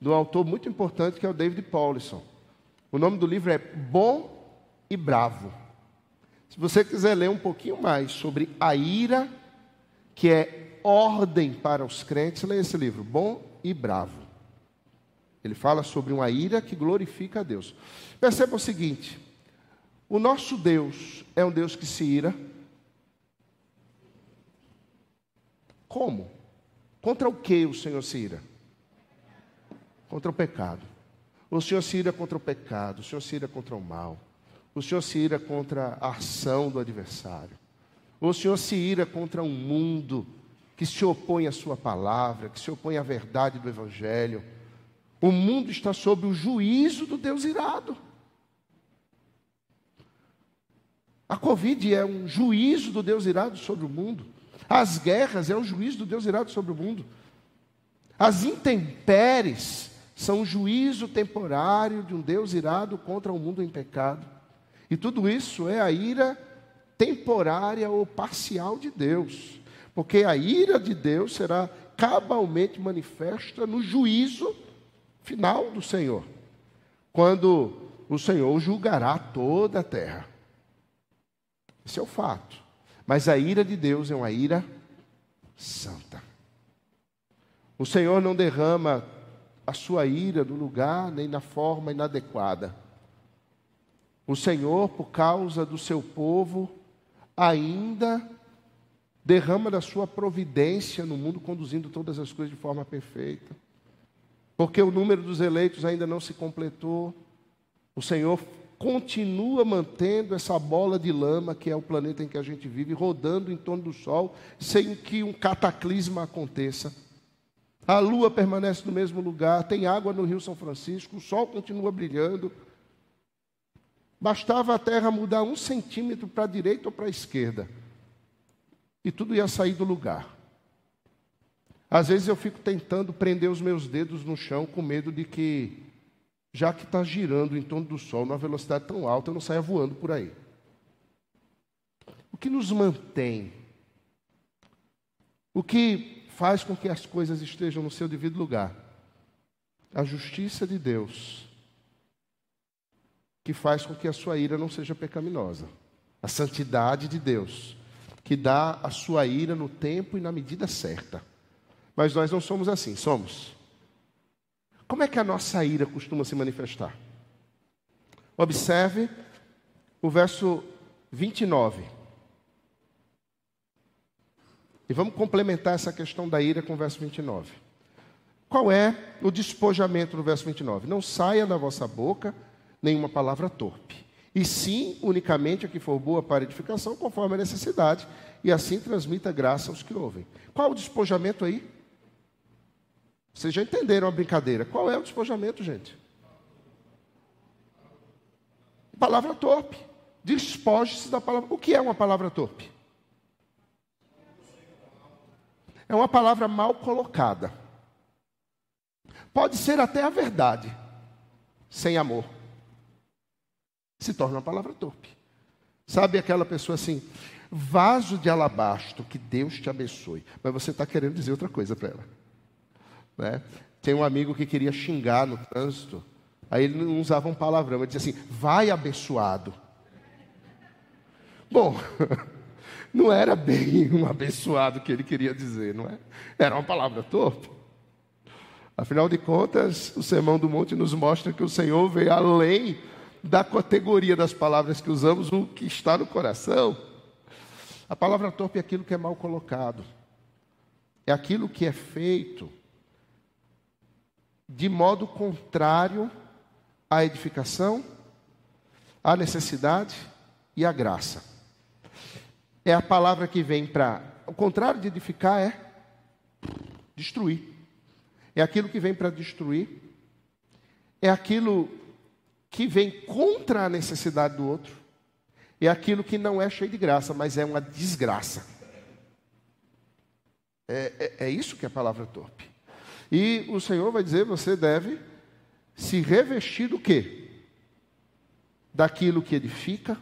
de um autor muito importante que é o David Paulison. O nome do livro é Bom e Bravo. Se você quiser ler um pouquinho mais sobre a ira, que é ordem para os crentes, leia esse livro, Bom e Bravo. Ele fala sobre uma ira que glorifica a Deus. Perceba o seguinte: o nosso Deus é um Deus que se ira, Como? Contra o que o Senhor se ira? Contra o pecado. O Senhor se ira contra o pecado, o Senhor se ira contra o mal. O Senhor se ira contra a ação do adversário. O Senhor se ira contra um mundo que se opõe à sua palavra, que se opõe à verdade do evangelho. O mundo está sob o juízo do Deus irado. A Covid é um juízo do Deus irado sobre o mundo. As guerras é o juízo do Deus irado sobre o mundo. As intempéries são juízo temporário de um Deus irado contra o um mundo em pecado. E tudo isso é a ira temporária ou parcial de Deus. Porque a ira de Deus será cabalmente manifesta no juízo final do Senhor. Quando o Senhor julgará toda a terra. Esse é o fato. Mas a ira de Deus é uma ira santa. O Senhor não derrama a sua ira no lugar nem na forma inadequada. O Senhor, por causa do seu povo, ainda derrama da sua providência no mundo, conduzindo todas as coisas de forma perfeita. Porque o número dos eleitos ainda não se completou. O Senhor continua mantendo essa bola de lama, que é o planeta em que a gente vive, rodando em torno do Sol, sem que um cataclisma aconteça. A Lua permanece no mesmo lugar, tem água no Rio São Francisco, o Sol continua brilhando. Bastava a Terra mudar um centímetro para a direita ou para a esquerda, e tudo ia sair do lugar. Às vezes eu fico tentando prender os meus dedos no chão com medo de que já que está girando em torno do Sol numa velocidade tão alta, eu não saia voando por aí. O que nos mantém? O que faz com que as coisas estejam no seu devido lugar? A justiça de Deus, que faz com que a sua ira não seja pecaminosa. A santidade de Deus, que dá a sua ira no tempo e na medida certa. Mas nós não somos assim, somos. Como é que a nossa ira costuma se manifestar? Observe o verso 29. E vamos complementar essa questão da ira com o verso 29. Qual é o despojamento no verso 29? Não saia da vossa boca nenhuma palavra torpe, e sim unicamente a que for boa para edificação, conforme a necessidade, e assim transmita graça aos que ouvem. Qual o despojamento aí? Vocês já entenderam a brincadeira. Qual é o despojamento, gente? Palavra torpe. Despoje-se da palavra. O que é uma palavra torpe? É uma palavra mal colocada. Pode ser até a verdade, sem amor. Se torna uma palavra torpe. Sabe aquela pessoa assim, vaso de alabastro, que Deus te abençoe. Mas você está querendo dizer outra coisa para ela. Né? Tem um amigo que queria xingar no trânsito. Aí ele não usava um palavrão, ele dizia assim: vai abençoado. Bom, não era bem um abençoado que ele queria dizer, não é? Era uma palavra torpe. Afinal de contas, o Sermão do Monte nos mostra que o Senhor veio além da categoria das palavras que usamos, o que está no coração. A palavra torpe é aquilo que é mal colocado, é aquilo que é feito de modo contrário à edificação, à necessidade e à graça. É a palavra que vem para. O contrário de edificar é destruir. É aquilo que vem para destruir. É aquilo que vem contra a necessidade do outro. É aquilo que não é cheio de graça, mas é uma desgraça. É, é, é isso que é a palavra torpe. E o Senhor vai dizer: você deve se revestir do quê? Daquilo que edifica,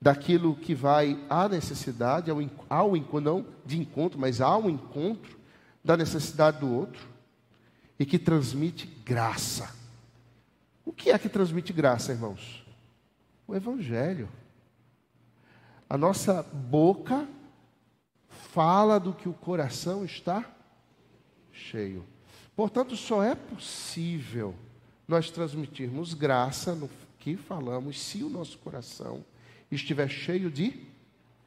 daquilo que vai à necessidade, ao, ao não de encontro, mas ao encontro da necessidade do outro, e que transmite graça. O que é que transmite graça, irmãos? O Evangelho. A nossa boca fala do que o coração está cheio. Portanto, só é possível nós transmitirmos graça no que falamos se o nosso coração estiver cheio de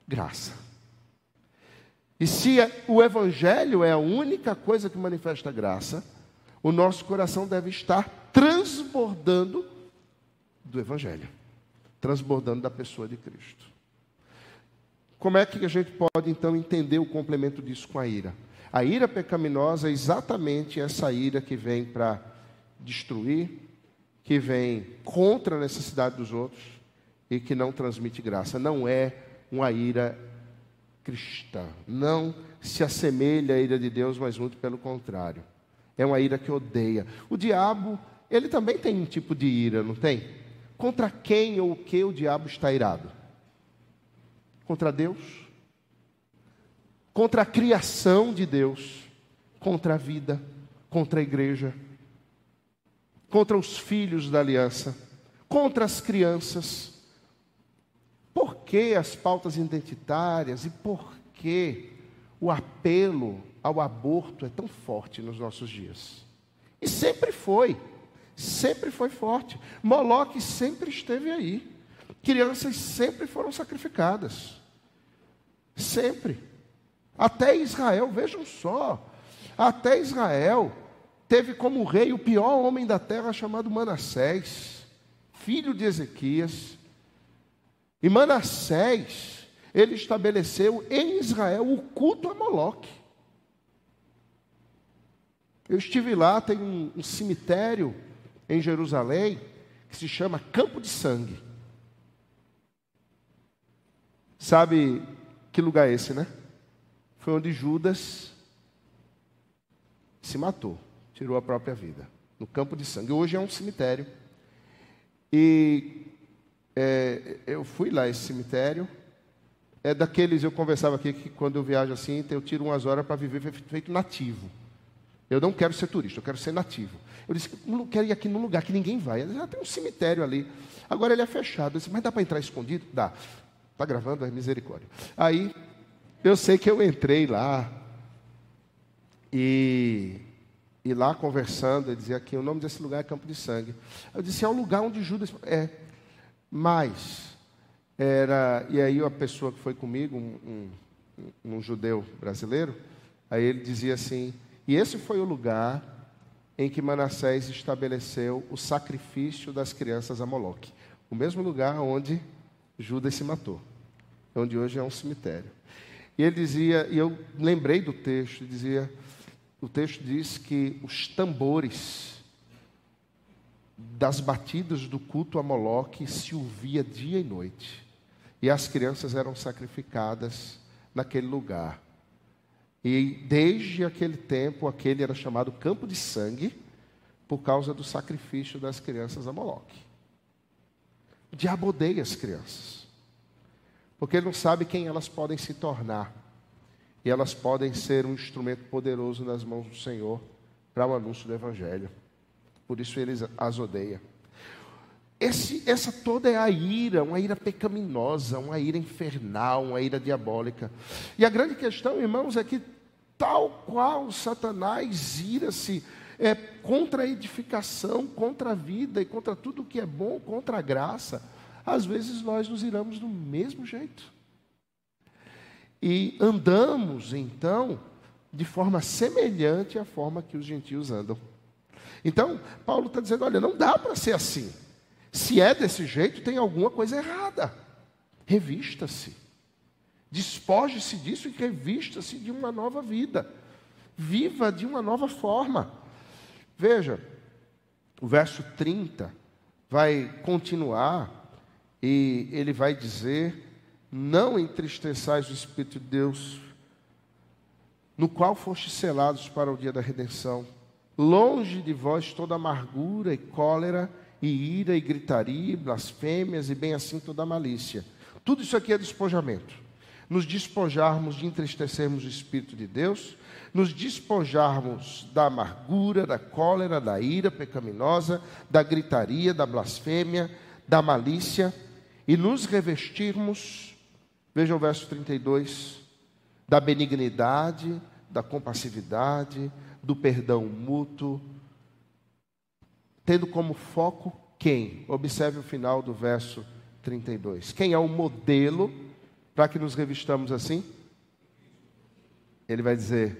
graça. E se o Evangelho é a única coisa que manifesta graça, o nosso coração deve estar transbordando do Evangelho, transbordando da pessoa de Cristo. Como é que a gente pode então entender o complemento disso com a ira? A ira pecaminosa é exatamente essa ira que vem para destruir, que vem contra a necessidade dos outros e que não transmite graça. Não é uma ira cristã. Não se assemelha à ira de Deus, mas muito pelo contrário. É uma ira que odeia. O diabo, ele também tem um tipo de ira, não tem? Contra quem ou o que o diabo está irado? Contra Deus? contra a criação de Deus, contra a vida, contra a igreja, contra os filhos da aliança, contra as crianças. Que as pautas identitárias e por que o apelo ao aborto é tão forte nos nossos dias? E sempre foi, sempre foi forte. Moloque sempre esteve aí. Crianças sempre foram sacrificadas. Sempre. Até Israel, vejam só, até Israel teve como rei o pior homem da terra chamado Manassés, filho de Ezequias. E Manassés, ele estabeleceu em Israel o culto a Moloque. Eu estive lá, tem um, um cemitério em Jerusalém que se chama Campo de Sangue. Sabe que lugar é esse, né? foi onde Judas se matou, tirou a própria vida, no campo de sangue. Hoje é um cemitério. E é, eu fui lá esse cemitério é daqueles, eu conversava aqui, que quando eu viajo assim, eu tiro umas horas para viver feito nativo. Eu não quero ser turista, eu quero ser nativo. Eu disse, não quero ir aqui num lugar que ninguém vai. Já tem um cemitério ali. Agora ele é fechado. Eu disse, mas dá para entrar escondido? Dá. Está gravando? É misericórdia. Aí, eu sei que eu entrei lá. E, e lá conversando, ele dizia que o nome desse lugar é Campo de Sangue. Eu disse, é o lugar onde Judas. É. Mas, era. E aí a pessoa que foi comigo, um, um, um judeu brasileiro, aí ele dizia assim: e esse foi o lugar em que Manassés estabeleceu o sacrifício das crianças a Moloque. O mesmo lugar onde Judas se matou, onde hoje é um cemitério. E ele dizia, e eu lembrei do texto, dizia, o texto diz que os tambores das batidas do culto a Moloque se ouvia dia e noite. E as crianças eram sacrificadas naquele lugar. E desde aquele tempo, aquele era chamado campo de sangue, por causa do sacrifício das crianças a Moloque. O diabo odeia as crianças, porque ele não sabe quem elas podem se tornar. E elas podem ser um instrumento poderoso nas mãos do Senhor para o anúncio do Evangelho. Por isso ele as odeia. Esse, essa toda é a ira, uma ira pecaminosa, uma ira infernal, uma ira diabólica. E a grande questão, irmãos, é que tal qual Satanás ira-se é, contra a edificação, contra a vida e contra tudo que é bom, contra a graça, às vezes nós nos iramos do mesmo jeito. E andamos, então, de forma semelhante à forma que os gentios andam. Então, Paulo está dizendo: olha, não dá para ser assim. Se é desse jeito, tem alguma coisa errada. Revista-se. Despoje-se disso e revista-se de uma nova vida. Viva de uma nova forma. Veja, o verso 30 vai continuar e ele vai dizer: Não entristeçais o Espírito de Deus, no qual fostes selados para o dia da redenção. Longe de vós toda amargura e cólera e ira e gritaria, e blasfêmias e bem assim toda malícia. Tudo isso aqui é despojamento. Nos despojarmos de entristecermos o Espírito de Deus, nos despojarmos da amargura, da cólera, da ira pecaminosa, da gritaria, da blasfêmia, da malícia e nos revestirmos, veja o verso 32, da benignidade, da compassividade, do perdão mútuo, tendo como foco quem? Observe o final do verso 32. Quem é o modelo para que nos revistamos assim? Ele vai dizer: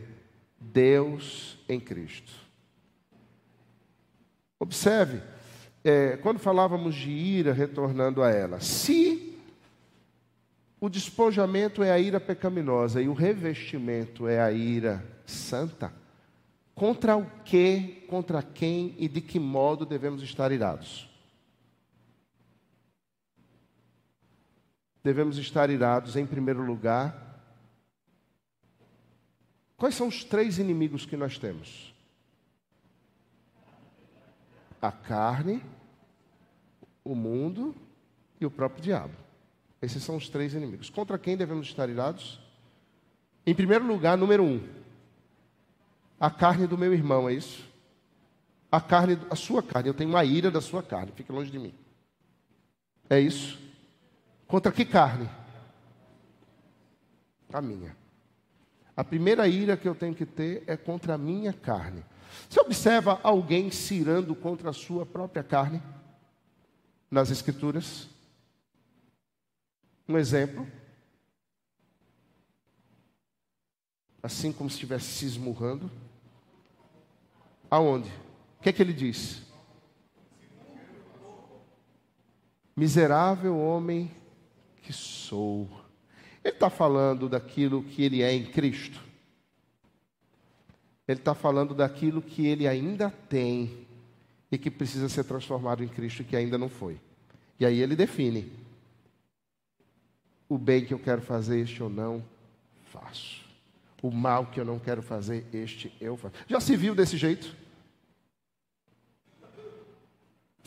Deus em Cristo. Observe, é, quando falávamos de ira, retornando a ela, se o despojamento é a ira pecaminosa e o revestimento é a ira santa, Contra o que, contra quem e de que modo devemos estar irados? Devemos estar irados, em primeiro lugar. Quais são os três inimigos que nós temos? A carne, o mundo e o próprio diabo. Esses são os três inimigos. Contra quem devemos estar irados? Em primeiro lugar, número um, a carne do meu irmão, é isso? A carne, a sua carne, eu tenho uma ira da sua carne, fique longe de mim. É isso? Contra que carne? A minha. A primeira ira que eu tenho que ter é contra a minha carne. Você observa alguém se irando contra a sua própria carne? Nas Escrituras? Um exemplo. Assim como se estivesse se esmurrando. Aonde? O que é que ele diz? Miserável homem que sou. Ele está falando daquilo que ele é em Cristo. Ele está falando daquilo que ele ainda tem e que precisa ser transformado em Cristo que ainda não foi. E aí ele define: o bem que eu quero fazer, este eu não faço. O mal que eu não quero fazer, este eu faço. Já se viu desse jeito?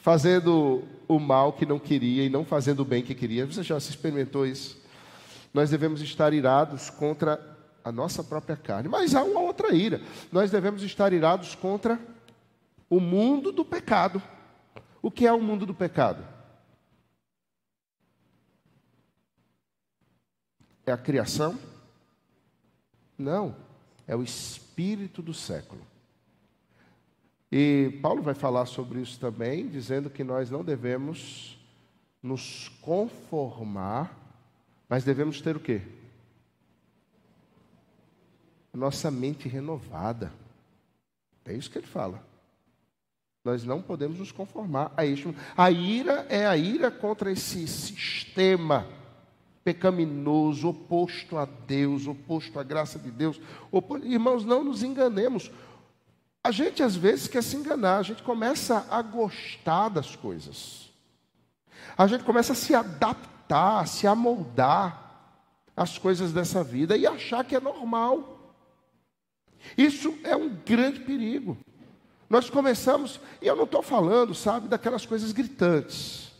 Fazendo o mal que não queria e não fazendo o bem que queria. Você já se experimentou isso? nós devemos estar irados contra a nossa própria carne. Mas há uma outra ira. Nós devemos estar irados contra o mundo do pecado. O que é o mundo do pecado? É a criação? Não, é o espírito do século. E Paulo vai falar sobre isso também, dizendo que nós não devemos nos conformar, mas devemos ter o quê? Nossa mente renovada. É isso que ele fala. Nós não podemos nos conformar a isso. A ira é a ira contra esse sistema pecaminoso, oposto a Deus, oposto à graça de Deus. Irmãos, não nos enganemos. A gente às vezes quer se enganar, a gente começa a gostar das coisas. A gente começa a se adaptar, a se amoldar às coisas dessa vida e achar que é normal. Isso é um grande perigo. Nós começamos, e eu não estou falando, sabe, daquelas coisas gritantes,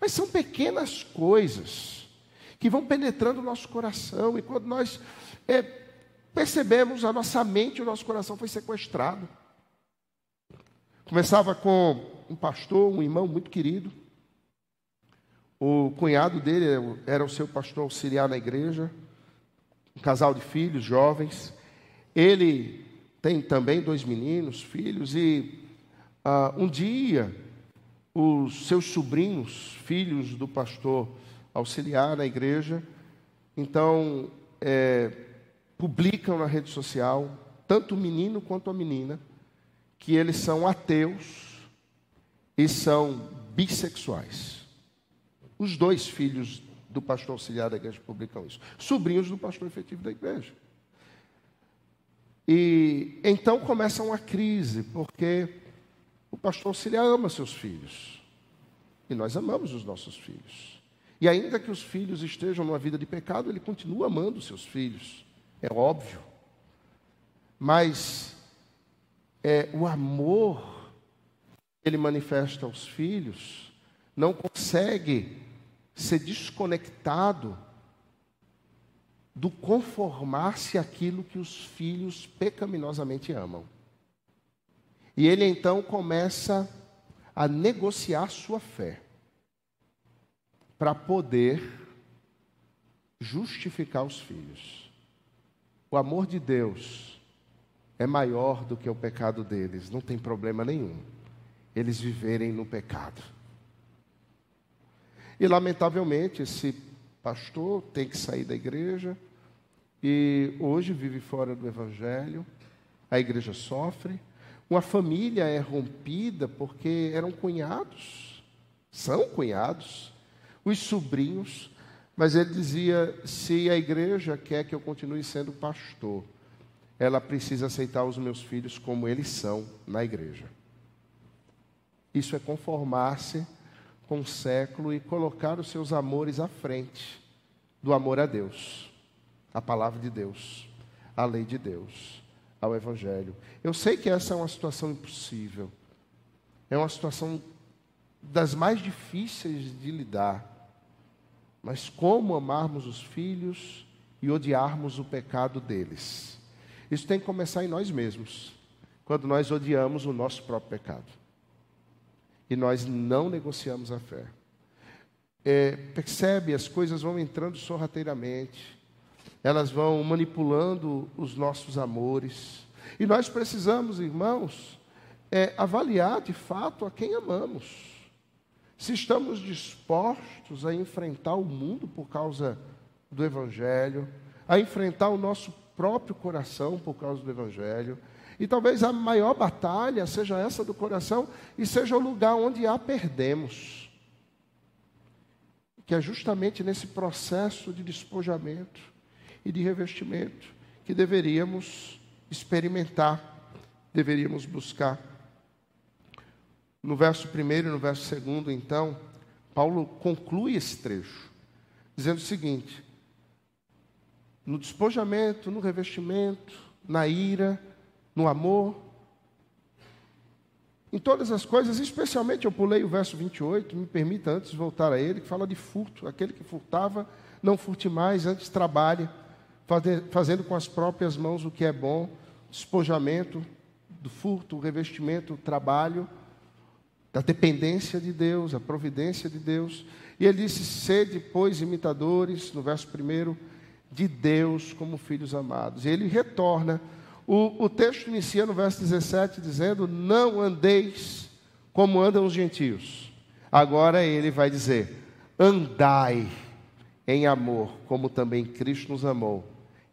mas são pequenas coisas que vão penetrando o nosso coração, e quando nós é, percebemos, a nossa mente, o nosso coração foi sequestrado. Começava com um pastor, um irmão muito querido. O cunhado dele era o seu pastor auxiliar na igreja, um casal de filhos jovens. Ele tem também dois meninos, filhos, e uh, um dia os seus sobrinhos, filhos do pastor auxiliar na igreja, então é, publicam na rede social, tanto o menino quanto a menina, que eles são ateus e são bissexuais. Os dois filhos do pastor auxiliar da igreja publicam isso. Sobrinhos do pastor efetivo da igreja. E então começa uma crise, porque o pastor auxiliar ama seus filhos. E nós amamos os nossos filhos. E ainda que os filhos estejam numa vida de pecado, ele continua amando seus filhos. É óbvio. Mas é, o amor que ele manifesta aos filhos não consegue ser desconectado do conformar-se àquilo que os filhos pecaminosamente amam. E ele então começa a negociar sua fé para poder justificar os filhos. O amor de Deus é maior do que o pecado deles, não tem problema nenhum eles viverem no pecado. E lamentavelmente esse pastor tem que sair da igreja e hoje vive fora do evangelho. A igreja sofre, uma família é rompida porque eram cunhados, são cunhados, os sobrinhos, mas ele dizia: se a igreja quer que eu continue sendo pastor, ela precisa aceitar os meus filhos como eles são na igreja. Isso é conformar-se com o século e colocar os seus amores à frente do amor a Deus, a palavra de Deus, a lei de Deus, ao Evangelho. Eu sei que essa é uma situação impossível, é uma situação das mais difíceis de lidar, mas como amarmos os filhos e odiarmos o pecado deles? Isso tem que começar em nós mesmos, quando nós odiamos o nosso próprio pecado. E nós não negociamos a fé. É, percebe, as coisas vão entrando sorrateiramente, elas vão manipulando os nossos amores. E nós precisamos, irmãos, é, avaliar de fato a quem amamos. Se estamos dispostos a enfrentar o mundo por causa do Evangelho, a enfrentar o nosso próprio coração por causa do Evangelho. E talvez a maior batalha seja essa do coração e seja o lugar onde a perdemos. Que é justamente nesse processo de despojamento e de revestimento que deveríamos experimentar, deveríamos buscar. No verso 1 e no verso 2, então, Paulo conclui esse trecho, dizendo o seguinte: no despojamento, no revestimento, na ira, no amor. Em todas as coisas, especialmente eu pulei o verso 28, me permita antes voltar a ele, que fala de furto. Aquele que furtava, não furte mais, antes trabalhe, fazendo com as próprias mãos o que é bom, despojamento do furto, o revestimento, o trabalho, da dependência de Deus, a providência de Deus. E ele disse: sede, pois, imitadores, no verso primeiro, de Deus como filhos amados. E ele retorna. O, o texto inicia no verso 17 dizendo: Não andeis como andam os gentios. Agora ele vai dizer: Andai em amor, como também Cristo nos amou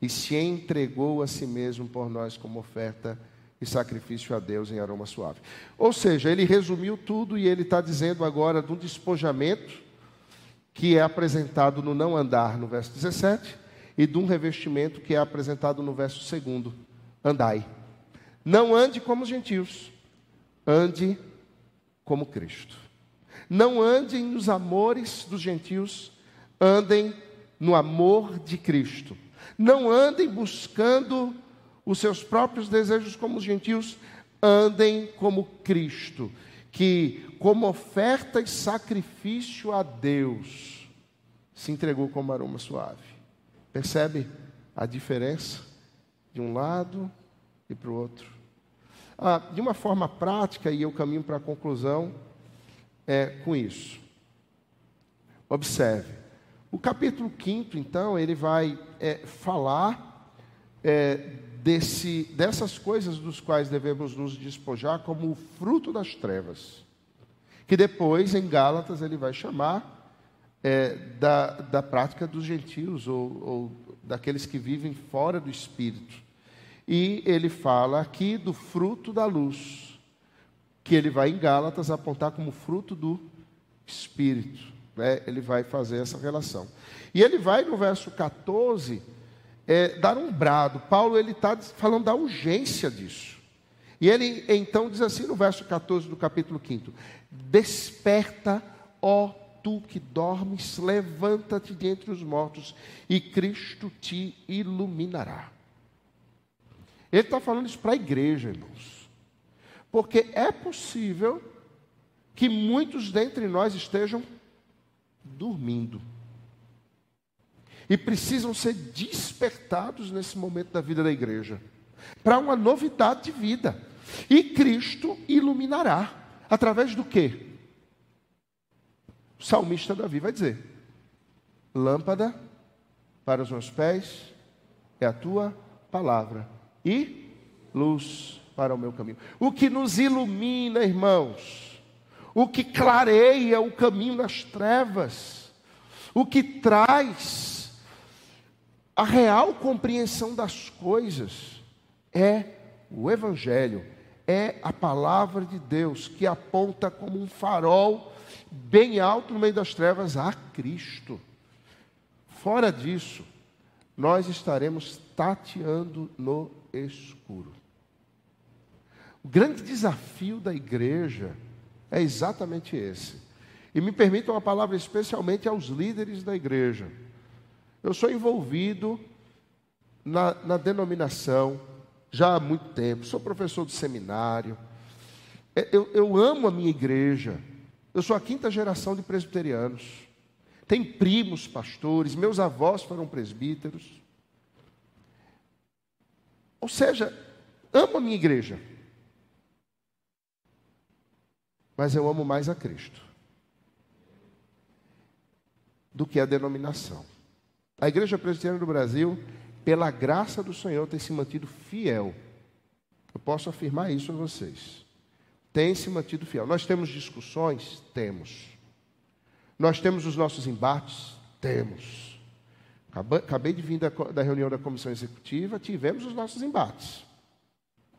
e se entregou a si mesmo por nós como oferta e sacrifício a Deus em aroma suave. Ou seja, ele resumiu tudo e ele está dizendo agora um despojamento que é apresentado no não andar, no verso 17, e de um revestimento que é apresentado no verso 2, andai. Não ande como os gentios, ande como Cristo. Não andem nos amores dos gentios, andem no amor de Cristo. Não andem buscando os seus próprios desejos como os gentios, andem como Cristo, que, como oferta e sacrifício a Deus, se entregou como aroma suave. Percebe a diferença de um lado e para o outro? Ah, de uma forma prática, e eu caminho para a conclusão é, com isso. Observe. O capítulo 5, então, ele vai é, falar é, desse, dessas coisas dos quais devemos nos despojar como o fruto das trevas. Que depois, em Gálatas, ele vai chamar é, da, da prática dos gentios ou, ou daqueles que vivem fora do Espírito. E ele fala aqui do fruto da luz, que ele vai em Gálatas apontar como fruto do Espírito. Né? Ele vai fazer essa relação. E ele vai no verso 14 é, dar um brado. Paulo ele está falando da urgência disso. E ele então diz assim no verso 14 do capítulo 5: Desperta, ó tu que dormes, levanta-te dentre os mortos, e Cristo te iluminará. Ele está falando isso para a igreja, irmãos. Porque é possível que muitos dentre nós estejam dormindo e precisam ser despertados nesse momento da vida da igreja para uma novidade de vida. E Cristo iluminará através do quê? O salmista Davi vai dizer: Lâmpada para os meus pés é a tua palavra e luz para o meu caminho. O que nos ilumina, irmãos, o que clareia o caminho das trevas, o que traz a real compreensão das coisas é o Evangelho, é a palavra de Deus que aponta como um farol bem alto no meio das trevas a Cristo. Fora disso, nós estaremos tateando no escuro. O grande desafio da igreja é exatamente esse. E me permitam uma palavra especialmente aos líderes da igreja. Eu sou envolvido na, na denominação já há muito tempo, sou professor de seminário, é, eu, eu amo a minha igreja, eu sou a quinta geração de presbiterianos, tem primos pastores, meus avós foram presbíteros. Ou seja, amo a minha igreja. Mas eu amo mais a Cristo do que a denominação. A Igreja Presbiteriana do Brasil, pela graça do Senhor, tem se mantido fiel. Eu posso afirmar isso a vocês. Tem se mantido fiel. Nós temos discussões? Temos. Nós temos os nossos embates? Temos. Acabei de vir da, da reunião da comissão executiva, tivemos os nossos embates.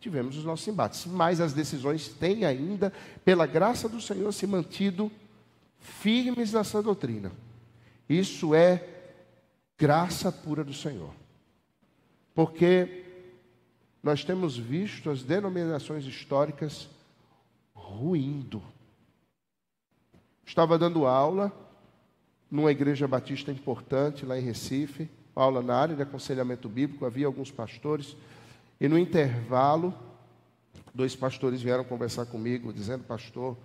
Tivemos os nossos embates, mas as decisões têm ainda, pela graça do Senhor, se mantido firmes nessa doutrina. Isso é graça pura do Senhor. Porque nós temos visto as denominações históricas ruindo. Estava dando aula numa igreja batista importante lá em Recife, aula na área de aconselhamento bíblico, havia alguns pastores, e no intervalo, dois pastores vieram conversar comigo, dizendo: Pastor,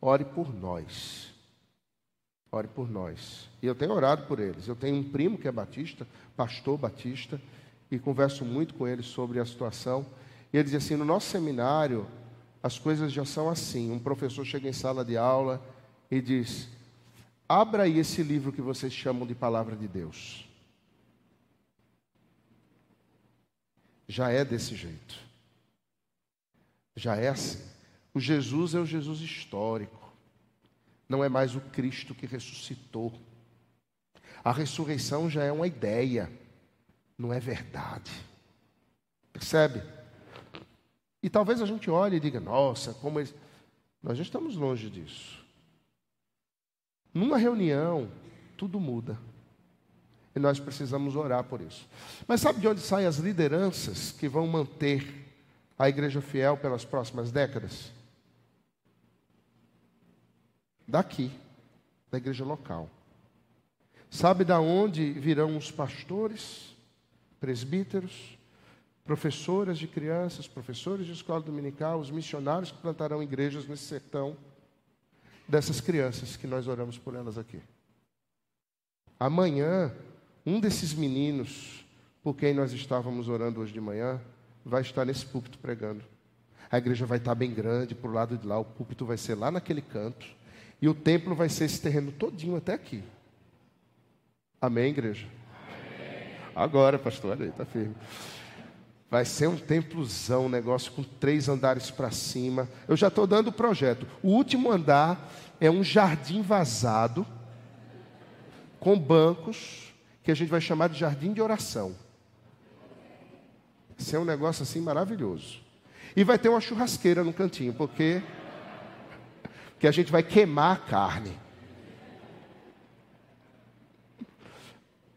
ore por nós. ore por nós. E eu tenho orado por eles. Eu tenho um primo que é batista, pastor batista, e converso muito com ele sobre a situação. E ele diz assim: no nosso seminário, as coisas já são assim. Um professor chega em sala de aula e diz: abra aí esse livro que vocês chamam de palavra de Deus. Já é desse jeito. Já é assim. O Jesus é o Jesus histórico não é mais o Cristo que ressuscitou. A ressurreição já é uma ideia, não é verdade. Percebe? E talvez a gente olhe e diga: nossa, como eles. Nós já estamos longe disso. Numa reunião, tudo muda. E nós precisamos orar por isso. Mas sabe de onde saem as lideranças que vão manter a igreja fiel pelas próximas décadas? daqui, da igreja local. Sabe da onde virão os pastores, presbíteros, professoras de crianças, professores de escola dominical, os missionários que plantarão igrejas nesse sertão? Dessas crianças que nós oramos por elas aqui. Amanhã, um desses meninos por quem nós estávamos orando hoje de manhã vai estar nesse púlpito pregando. A igreja vai estar bem grande, para o lado de lá, o púlpito vai ser lá naquele canto. E o templo vai ser esse terreno todinho até aqui. Amém, igreja? Amém. Agora, pastor, olha aí, está firme. Vai ser um templozão, um negócio com três andares para cima. Eu já estou dando o projeto. O último andar é um jardim vazado, com bancos, que a gente vai chamar de jardim de oração. Isso é um negócio assim maravilhoso. E vai ter uma churrasqueira no cantinho, porque que a gente vai queimar a carne.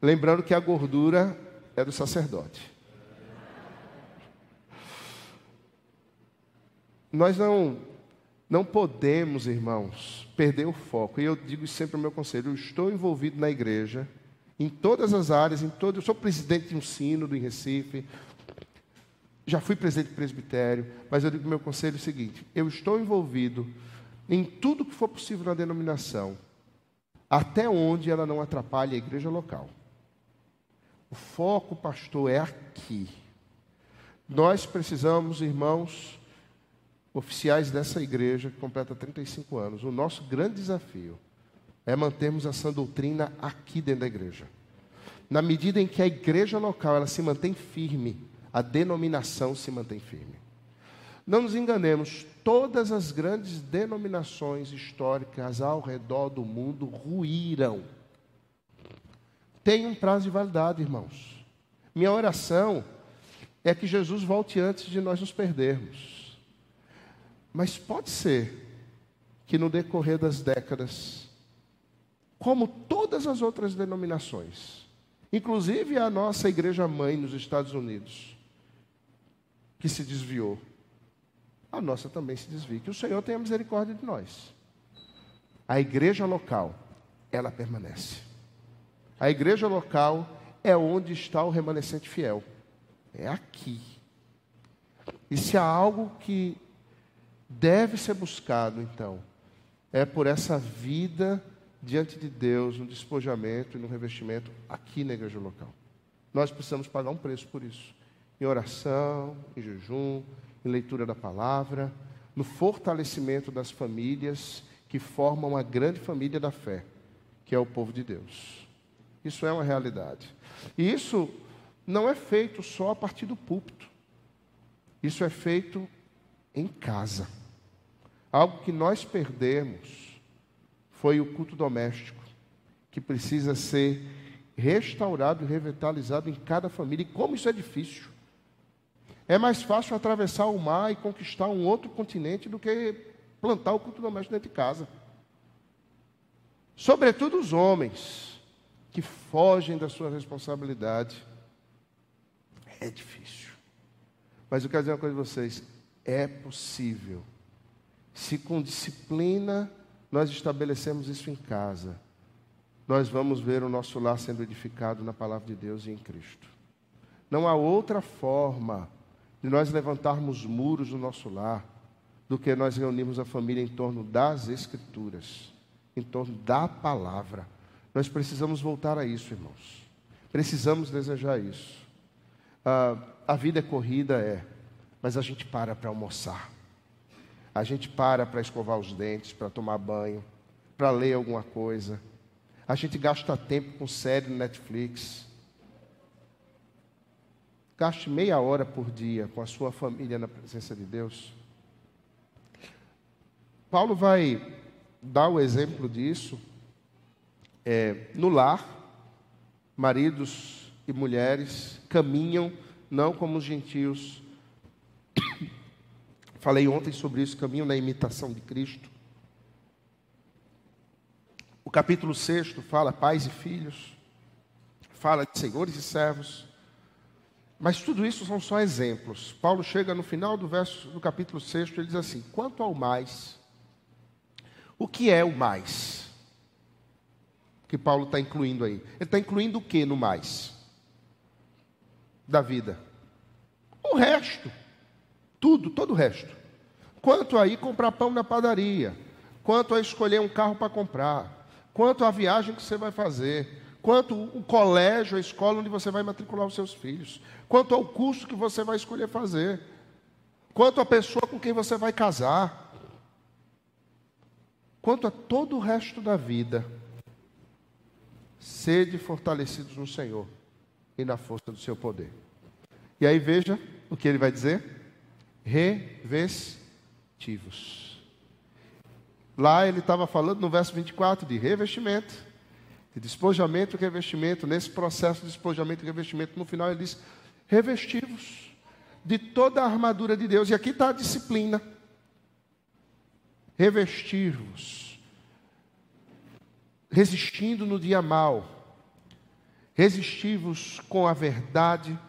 Lembrando que a gordura é do sacerdote. Nós não não podemos, irmãos, perder o foco. E eu digo sempre o meu conselho: eu estou envolvido na igreja, em todas as áreas, em todo. Eu sou presidente de um sino do Recife, já fui presidente do presbitério, mas eu digo meu conselho é o seguinte: eu estou envolvido em tudo que for possível na denominação, até onde ela não atrapalhe a igreja local. O foco, pastor, é aqui. Nós precisamos, irmãos, oficiais dessa igreja que completa 35 anos, o nosso grande desafio é mantermos essa doutrina aqui dentro da igreja. Na medida em que a igreja local ela se mantém firme, a denominação se mantém firme. Não nos enganemos, todas as grandes denominações históricas ao redor do mundo ruíram. Tem um prazo de validade, irmãos. Minha oração é que Jesus volte antes de nós nos perdermos. Mas pode ser que no decorrer das décadas, como todas as outras denominações, inclusive a nossa igreja mãe nos Estados Unidos, que se desviou, a nossa também se desvie. Que o Senhor tenha misericórdia de nós. A igreja local, ela permanece. A igreja local é onde está o remanescente fiel. É aqui. E se há algo que deve ser buscado, então, é por essa vida diante de Deus, no despojamento e no revestimento aqui na igreja local. Nós precisamos pagar um preço por isso. Em oração, em jejum, em leitura da palavra, no fortalecimento das famílias que formam a grande família da fé, que é o povo de Deus. Isso é uma realidade. E isso não é feito só a partir do púlpito. Isso é feito em casa. Algo que nós perdemos foi o culto doméstico, que precisa ser restaurado e revitalizado em cada família. E como isso é difícil. É mais fácil atravessar o mar e conquistar um outro continente do que plantar o culto doméstico dentro de casa. Sobretudo os homens que fogem da sua responsabilidade. É difícil. Mas eu quero dizer uma coisa a vocês: é possível. Se com disciplina nós estabelecemos isso em casa, nós vamos ver o nosso lar sendo edificado na palavra de Deus e em Cristo. Não há outra forma de nós levantarmos muros no nosso lar, do que nós reunirmos a família em torno das Escrituras, em torno da palavra. Nós precisamos voltar a isso, irmãos. Precisamos desejar isso. Ah, a vida é corrida, é, mas a gente para para almoçar. A gente para para escovar os dentes, para tomar banho, para ler alguma coisa. A gente gasta tempo com série no Netflix. Gaste meia hora por dia com a sua família na presença de Deus. Paulo vai dar o exemplo disso é, no lar, maridos e mulheres caminham não como os gentios. Falei ontem sobre isso, caminham na imitação de Cristo. O capítulo 6 fala pais e filhos, fala de senhores e servos. Mas tudo isso são só exemplos. Paulo chega no final do verso do capítulo 6, ele diz assim: quanto ao mais, o que é o mais? Que Paulo está incluindo aí. Ele está incluindo o que no mais? Da vida. O resto. Tudo, todo o resto. Quanto a ir comprar pão na padaria. Quanto a escolher um carro para comprar. Quanto a viagem que você vai fazer. Quanto o colégio, a escola onde você vai matricular os seus filhos. Quanto ao curso que você vai escolher fazer. Quanto a pessoa com quem você vai casar Quanto a todo o resto da vida, sede fortalecidos no Senhor e na força do seu poder. E aí veja o que ele vai dizer: revestivos. Lá ele estava falando no verso 24 de revestimento, de despojamento e revestimento. Nesse processo de despojamento e revestimento, no final ele diz: revestivos de toda a armadura de Deus. E aqui está a disciplina revestir-vos, resistindo no dia mal, resistivos com a verdade,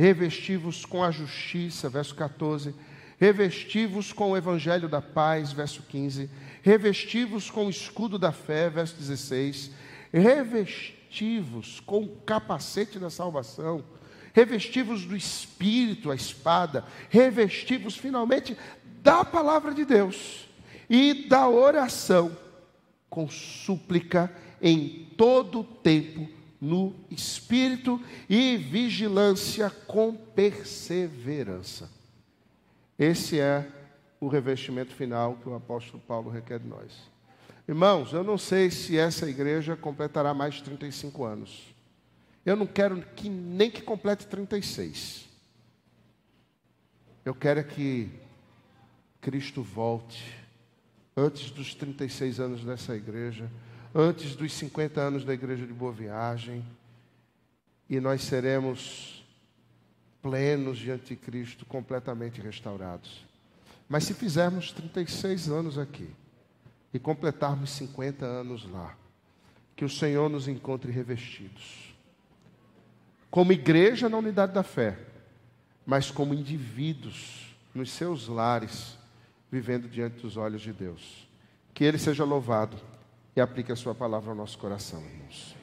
revestivos com a justiça, verso 14, revestivos com o evangelho da paz, verso 15, revestivos com o escudo da fé, verso 16, revestivos com o capacete da salvação, revestivos do espírito, a espada, revestivos finalmente da palavra de Deus e da oração com súplica em todo o tempo no espírito e vigilância com perseverança. Esse é o revestimento final que o apóstolo Paulo requer de nós. Irmãos, eu não sei se essa igreja completará mais de 35 anos. Eu não quero que nem que complete 36. Eu quero é que Cristo volte antes dos 36 anos dessa igreja, antes dos 50 anos da igreja de Boa Viagem, e nós seremos plenos diante de Cristo, completamente restaurados. Mas se fizermos 36 anos aqui e completarmos 50 anos lá, que o Senhor nos encontre revestidos, como igreja na unidade da fé, mas como indivíduos nos seus lares, vivendo diante dos olhos de Deus. Que Ele seja louvado e aplique a Sua palavra ao nosso coração, irmãos.